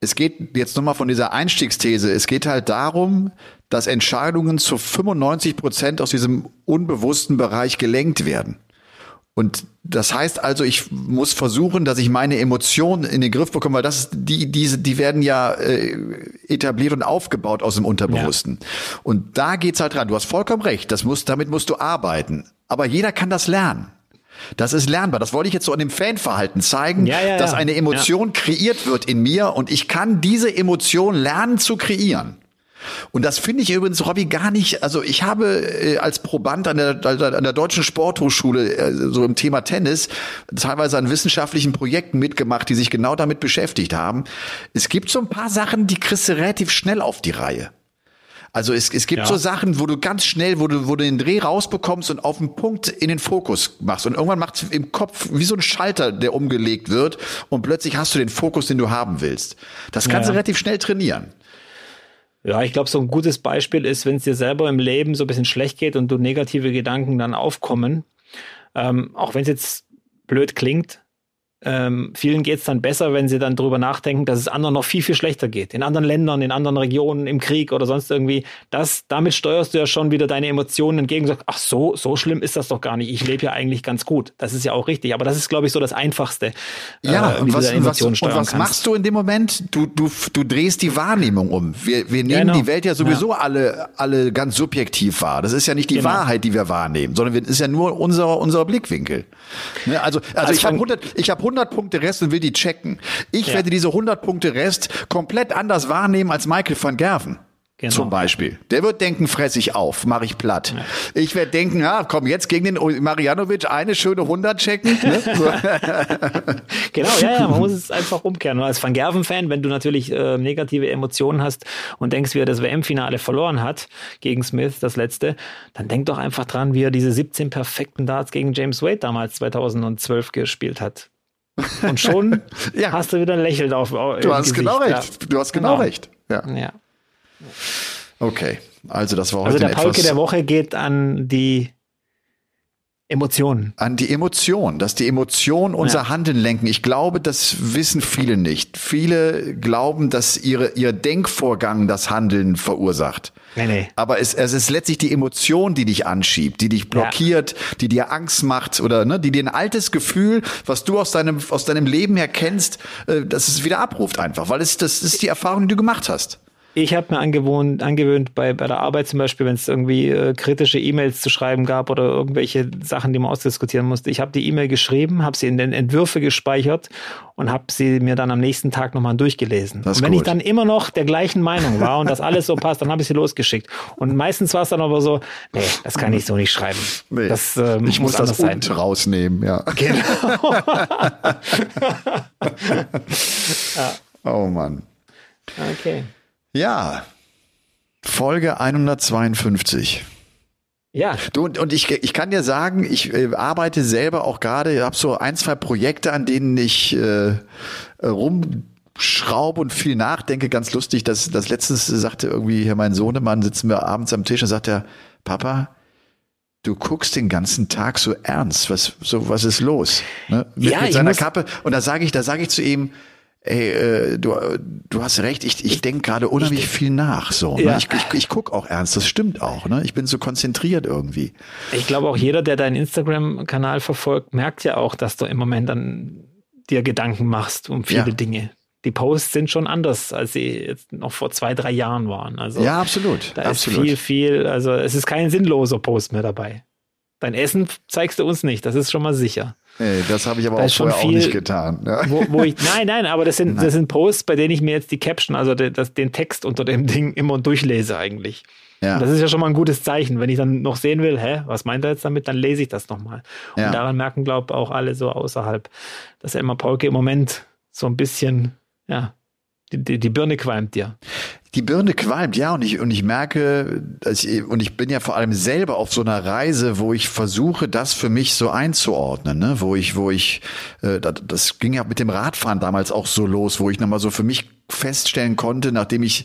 [SPEAKER 2] Es geht jetzt nochmal von dieser Einstiegsthese. Es geht halt darum, dass Entscheidungen zu 95 Prozent aus diesem unbewussten Bereich gelenkt werden. Und das heißt also, ich muss versuchen, dass ich meine Emotionen in den Griff bekomme, weil das die diese die werden ja äh, etabliert und aufgebaut aus dem Unterbewussten. Und da geht's halt dran. Du hast vollkommen recht. Das muss damit musst du arbeiten. Aber jeder kann das lernen. Das ist lernbar. Das wollte ich jetzt so an dem Fanverhalten zeigen,
[SPEAKER 3] Ja, ja,
[SPEAKER 2] dass
[SPEAKER 3] ja.
[SPEAKER 2] eine Emotion kreiert wird in mir und ich kann diese Emotion lernen zu kreieren. Und das finde ich übrigens, Robby, gar nicht, also ich habe äh, als Proband an der, an der Deutschen Sporthochschule, äh, so im Thema Tennis, teilweise an wissenschaftlichen Projekten mitgemacht, die sich genau damit beschäftigt haben. Es gibt so ein paar Sachen, die kriegst du relativ schnell auf die Reihe. Also es, es gibt
[SPEAKER 3] Ja.
[SPEAKER 2] so Sachen, wo du ganz schnell, wo du, wo du den Dreh rausbekommst und auf den Punkt in den Fokus machst. Und irgendwann macht im Kopf wie so ein Schalter, der umgelegt wird und plötzlich hast du den Fokus, den du haben willst. Das kannst
[SPEAKER 3] Ja.
[SPEAKER 2] du relativ schnell trainieren.
[SPEAKER 3] Ja, ich glaube, so ein gutes Beispiel ist, wenn es dir selber im Leben so ein bisschen schlecht geht und du negative Gedanken dann aufkommen, ähm, auch wenn es jetzt blöd klingt, ähm, vielen geht es dann besser, wenn sie dann drüber nachdenken, dass es anderen noch viel, viel schlechter geht. In anderen Ländern, in anderen Regionen, im Krieg oder sonst irgendwie. Das, damit steuerst du ja schon wieder deine Emotionen entgegen. Sagst, ach so, so schlimm ist das doch gar nicht. Ich lebe ja eigentlich ganz gut. Das ist ja auch richtig. Aber das ist, glaube ich, so das Einfachste.
[SPEAKER 2] Ja,
[SPEAKER 3] äh,
[SPEAKER 2] und was, und was, und was machst du in dem Moment? Du, du, du drehst die Wahrnehmung um. Wir, wir nehmen
[SPEAKER 3] Genau.
[SPEAKER 2] die Welt ja sowieso alle, alle ganz subjektiv wahr. Das ist ja nicht die
[SPEAKER 3] Genau.
[SPEAKER 2] Wahrheit, die wir wahrnehmen, sondern es ist ja nur unser, unser Blickwinkel. Ne, Also, also,
[SPEAKER 3] Also
[SPEAKER 2] ich habe
[SPEAKER 3] von-
[SPEAKER 2] 100, ich habe 100 Punkte Rest und will die checken. Ich
[SPEAKER 3] Ja.
[SPEAKER 2] werde diese 100 Punkte Rest komplett anders wahrnehmen als Michael van Gerven.
[SPEAKER 3] Genau.
[SPEAKER 2] Zum Beispiel. Der wird denken, fress ich auf, mache ich platt. Ich werde denken, ja, komm, jetzt gegen den Marianovic eine schöne 100 checken. Ne? So.
[SPEAKER 3] Genau, ja, ja, man muss es einfach umkehren. Und als Van Gerven-Fan, wenn du natürlich äh, negative Emotionen hast und denkst, wie er das WM-Finale verloren hat gegen Smith, das letzte, dann denk doch einfach dran, wie er diese 17 perfekten Darts gegen James Wade damals 2012 gespielt hat. Und schon
[SPEAKER 2] Ja.
[SPEAKER 3] hast du wieder ein Lächeln auf. auf
[SPEAKER 2] Du hast genau recht. Du hast genau, recht. Ja.
[SPEAKER 3] Ja.
[SPEAKER 2] Okay. Also das war
[SPEAKER 3] Also
[SPEAKER 2] heute
[SPEAKER 3] der
[SPEAKER 2] ein
[SPEAKER 3] Pauke der Woche geht an die Emotionen.
[SPEAKER 2] an die Emotion, dass die Emotionen unser
[SPEAKER 3] Ja.
[SPEAKER 2] Handeln lenken. Ich glaube, das wissen viele nicht. Viele glauben, dass ihre, ihr Denkvorgang das Handeln verursacht.
[SPEAKER 3] Nee, nee.
[SPEAKER 2] Aber es, es ist letztlich die Emotion, die dich anschiebt, die dich blockiert, die dir Angst macht oder ne, die dir ein altes Gefühl, was du aus deinem, aus deinem Leben her kennst, äh, dass es wieder abruft einfach, weil es, das ist die Erfahrung, die du gemacht hast.
[SPEAKER 3] Ich habe mir angewohnt, angewöhnt, bei, bei der Arbeit zum Beispiel, wenn es irgendwie äh, kritische E-Mails zu schreiben gab oder irgendwelche Sachen, die man ausdiskutieren musste. Ich habe die E-Mail geschrieben, habe sie in den Entwürfe gespeichert und habe sie mir dann am nächsten Tag nochmal durchgelesen.
[SPEAKER 2] Das
[SPEAKER 3] und wenn ich
[SPEAKER 2] gut.
[SPEAKER 3] dann immer noch der gleichen Meinung war und das alles so passt, dann habe ich sie losgeschickt. Und meistens war es dann aber so, nee, das kann ich so nicht schreiben.
[SPEAKER 2] Nee,
[SPEAKER 3] Das ähm,
[SPEAKER 2] ich muss das
[SPEAKER 3] anders sein.
[SPEAKER 2] rausnehmen, ja.
[SPEAKER 3] Genau.
[SPEAKER 2] Oh Mann.
[SPEAKER 3] Okay.
[SPEAKER 2] Ja. Folge 152.
[SPEAKER 3] Ja,
[SPEAKER 2] Du, und, und ich, ich kann dir sagen, ich äh, arbeite selber auch gerade, habe so ein, zwei Projekte, an denen ich äh, rumschraube und viel nachdenke. Ganz lustig, dass das letztens sagte irgendwie hier mein Sohnemann, sitzen wir abends am Tisch und sagt er, Papa, du guckst den ganzen Tag so ernst. Was, so, was ist los? Ne? Mit,
[SPEAKER 3] Ja,
[SPEAKER 2] mit seiner Kappe. Und da sage ich, da sage ich zu ihm, ey, äh, du, du hast recht, ich, ich denke gerade unheimlich viel nach. So, ne?
[SPEAKER 3] Ja.
[SPEAKER 2] Ich, ich, ich guck auch ernst, das stimmt auch. Ne? Ich bin so konzentriert irgendwie.
[SPEAKER 3] Ich glaube auch jeder, der deinen Instagram-Kanal verfolgt, merkt ja auch, dass du im Moment an dir Gedanken machst um viele
[SPEAKER 2] Ja.
[SPEAKER 3] Dinge. Die Posts sind schon anders, als sie jetzt noch vor zwei, drei Jahren waren. Also
[SPEAKER 2] Ja, absolut.
[SPEAKER 3] da
[SPEAKER 2] absolut.
[SPEAKER 3] ist viel, viel, also es ist kein sinnloser Post mehr dabei. Dein Essen zeigst du uns nicht, das ist schon mal sicher.
[SPEAKER 2] Nee, das habe ich aber auch vorher viel, auch nicht getan.
[SPEAKER 3] Ja. Wo, wo ich, nein, nein, aber das sind, das sind Posts, bei denen ich mir jetzt die Caption, also de, das, den Text unter dem Ding immer durchlese eigentlich. Ja. das ist ja schon mal ein gutes Zeichen. Wenn ich dann noch sehen will, hä, was meint er jetzt damit, dann lese ich das nochmal. Ja. Und daran merken, glaube ich, auch alle so außerhalb, dass Emma Polke im Moment so ein bisschen, ja, die, die, die Birne qualmt dir.
[SPEAKER 2] Die Birne qualmt, ja, und ich, und ich merke, ich, und ich bin ja vor allem selber auf so einer Reise, wo ich versuche, das für mich so einzuordnen, ne? wo ich, wo ich, äh, das, das ging ja mit dem Radfahren damals auch so los, wo ich nochmal so für mich feststellen konnte, nachdem ich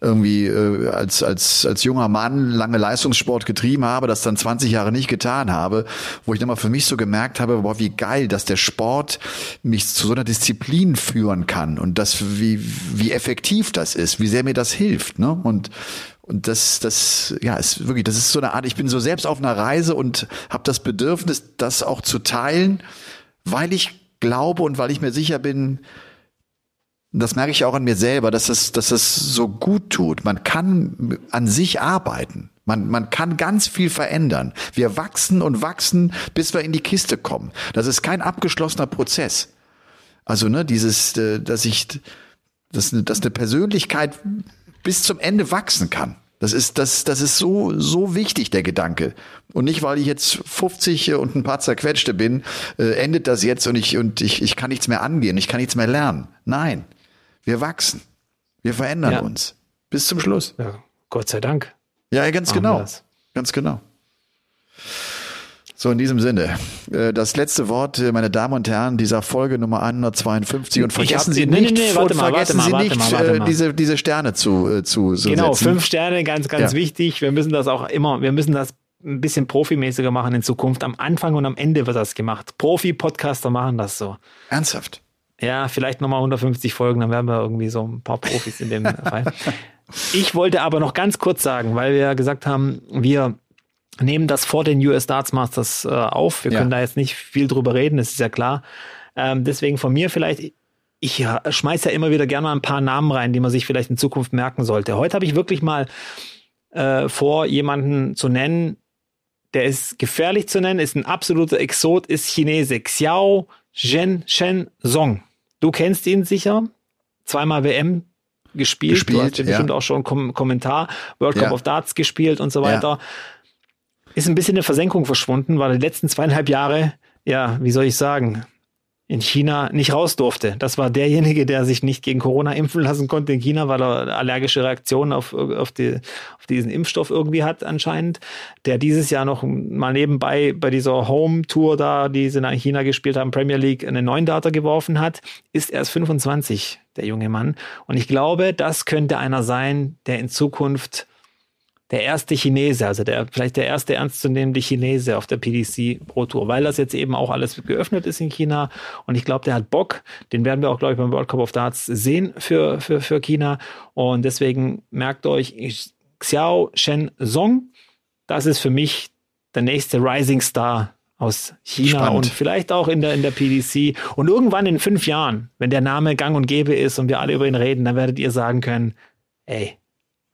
[SPEAKER 2] irgendwie äh, als, als, als junger Mann lange Leistungssport getrieben habe, das dann 20 Jahre nicht getan habe, wo ich nochmal für mich so gemerkt habe, boah, wie geil, dass der Sport mich zu so einer Disziplin führen kann und das, wie, wie effektiv das ist, wie sehr mir das hilft. Ne? Und und das, das, ja, ist wirklich, das ist so eine Art, ich bin so selbst auf einer Reise und habe das Bedürfnis, das auch zu teilen, weil ich glaube und weil ich mir sicher bin, das merke ich auch an mir selber, dass es, dass es so gut tut. Man kann an sich arbeiten. Man, man kann ganz viel verändern. Wir wachsen und wachsen, bis wir in die Kiste kommen. Das ist kein abgeschlossener Prozess. Also, ne, dieses, äh, dass ich, dass, dass eine Persönlichkeit bis zum Ende wachsen kann. Das ist, das, das ist so, so wichtig, der Gedanke. Und nicht, weil ich jetzt 50 und ein paar zerquetschte bin, äh, endet das jetzt und ich, und ich, ich kann nichts mehr angehen, ich kann nichts mehr lernen. Nein. Wir wachsen. Wir verändern ja. uns. Bis zum Schluss.
[SPEAKER 3] Ja, Gott sei Dank.
[SPEAKER 2] Ja, ganz Machen genau. Ganz genau. So, in diesem Sinne, äh, das letzte Wort, äh, meine Damen und Herren, dieser Folge Nummer 152 und vergessen Sie nicht, nee, nee, nee, mal, vergessen Sie nicht, mal, diese, diese Sterne zu, zu,
[SPEAKER 3] zu Genau, setzen. fünf Sterne, ganz, ganz ja. wichtig. Wir müssen das auch immer, wir müssen das ein bisschen profimäßiger machen in Zukunft. Am Anfang und am Ende wird das gemacht. Profi-Podcaster machen das so.
[SPEAKER 2] Ernsthaft?
[SPEAKER 3] Ja, vielleicht nochmal 150 Folgen, dann wären wir irgendwie so ein paar Profis in dem Fall. Ich wollte aber noch ganz kurz sagen, weil wir ja gesagt haben, wir nehmen das vor den US Darts Masters äh, auf. Wir ja. können da jetzt nicht viel drüber reden, das ist ja klar. Ähm, deswegen von mir vielleicht, ich ja, schmeiß ja immer wieder gerne mal ein paar Namen rein, die man sich vielleicht in Zukunft merken sollte. Heute habe ich wirklich mal äh, vor, jemanden zu nennen, der ist gefährlich zu nennen, ist ein absoluter Exot, ist Chinese. Xiao Zhen Shen Song. Du kennst ihn sicher. Zweimal WM gespielt. gespielt du hast ja bestimmt auch schon Kom Kommentar, World Cup ja. of Darts gespielt und so weiter. Ja. Ist ein bisschen in der Versenkung verschwunden, war die letzten zweieinhalb Jahre, ja, wie soll ich sagen, in China nicht raus durfte. Das war derjenige, der sich nicht gegen Corona impfen lassen konnte in China, weil er allergische Reaktionen auf, auf, die, auf diesen Impfstoff irgendwie hat anscheinend, der dieses Jahr noch mal nebenbei bei dieser Home-Tour da, die sie in China gespielt haben, Premier League, eine neuen Data geworfen hat, ist erst 25, der junge Mann. Und ich glaube, das könnte einer sein, der in Zukunft der erste Chinese, also der vielleicht der erste ernstzunehmende Chinese auf der PDC Pro Tour, weil das jetzt eben auch alles geöffnet ist in China und ich glaube, der hat Bock. Den werden wir auch, glaube ich, beim World Cup of Darts sehen für, für, für China und deswegen merkt euch, Xiao Shen Song, das ist für mich der nächste Rising Star aus China Spannend. und vielleicht auch in der, in der PDC. Und irgendwann in fünf Jahren, wenn der Name gang und gäbe ist und wir alle über ihn reden, dann werdet ihr sagen können, ey,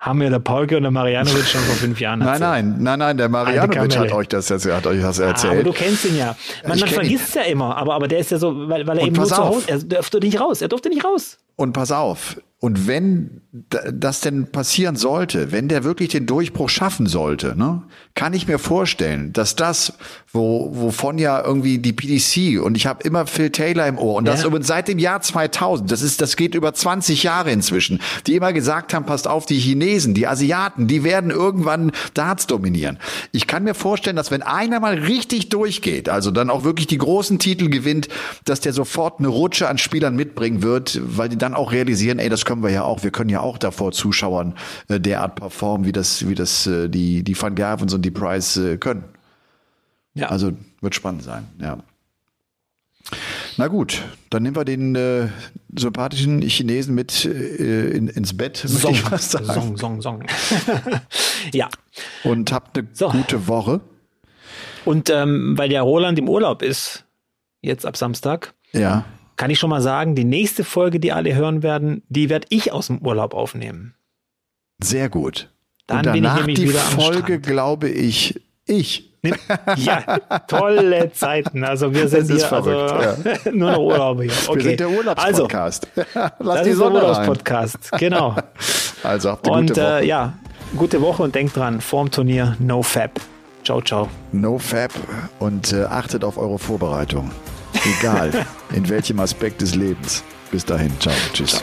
[SPEAKER 3] haben mir der Paulke und der Marianovic schon vor fünf Jahren
[SPEAKER 2] erzählt. Nein, nein, nein, nein, der Marianovic hat euch das, hat euch das erzählt. Ah, aber
[SPEAKER 3] du kennst ihn ja. Man, man vergisst es ja immer, aber, aber der ist ja so, weil, weil er und eben nur zu Hause, er durfte nicht raus, er durfte nicht raus.
[SPEAKER 2] Und pass auf, und wenn das denn passieren sollte, wenn der wirklich den Durchbruch schaffen sollte, ne, kann ich mir vorstellen, dass das, wo, wovon ja irgendwie die PDC und ich habe immer Phil Taylor im Ohr und ja. das übrigens seit dem Jahr 2000, das ist, das geht über 20 Jahre inzwischen, die immer gesagt haben, passt auf, die Chinesen, die Asiaten, die werden irgendwann Darts dominieren. Ich kann mir vorstellen, dass wenn einer mal richtig durchgeht, also dann auch wirklich die großen Titel gewinnt, dass der sofort eine Rutsche an Spielern mitbringen wird, weil die dann auch realisieren, ey, das können wir ja auch, wir können ja auch davor Zuschauern äh, derart performen, wie das, wie das äh, die, die Van Gervens und die Price äh, können. Ja. Also wird spannend sein, ja. Na gut, dann nehmen wir den äh, sympathischen Chinesen mit äh, in, ins Bett,
[SPEAKER 3] Song, ich was sagen. Song, Song, Song. ja.
[SPEAKER 2] Und habt eine so. gute Woche.
[SPEAKER 3] Und ähm, weil ja Roland im Urlaub ist, jetzt ab Samstag,
[SPEAKER 2] ja
[SPEAKER 3] kann ich schon mal sagen, die nächste Folge, die alle hören werden, die werde ich aus dem Urlaub aufnehmen.
[SPEAKER 2] Sehr gut. Dann Und danach bin ich die wieder Folge, glaube ich, Ich.
[SPEAKER 3] Ja, tolle Zeiten. Also wir sind hier also,
[SPEAKER 2] verrückt,
[SPEAKER 3] nur noch Urlauber hier. Okay.
[SPEAKER 2] Wir sind der
[SPEAKER 3] Also,
[SPEAKER 2] Urlaubspodcast. Lass
[SPEAKER 3] das
[SPEAKER 2] die
[SPEAKER 3] ist der
[SPEAKER 2] Sonne rein.
[SPEAKER 3] Urlaubspodcast. Genau.
[SPEAKER 2] Also habt eine
[SPEAKER 3] Und
[SPEAKER 2] gute Woche.
[SPEAKER 3] äh, ja, gute Woche und denkt dran, vorm Turnier No Fab. Ciao, ciao.
[SPEAKER 2] No Fab und äh, achtet auf eure Vorbereitung. Egal, in welchem Aspekt des Lebens. Bis dahin. Ciao. Tschüss.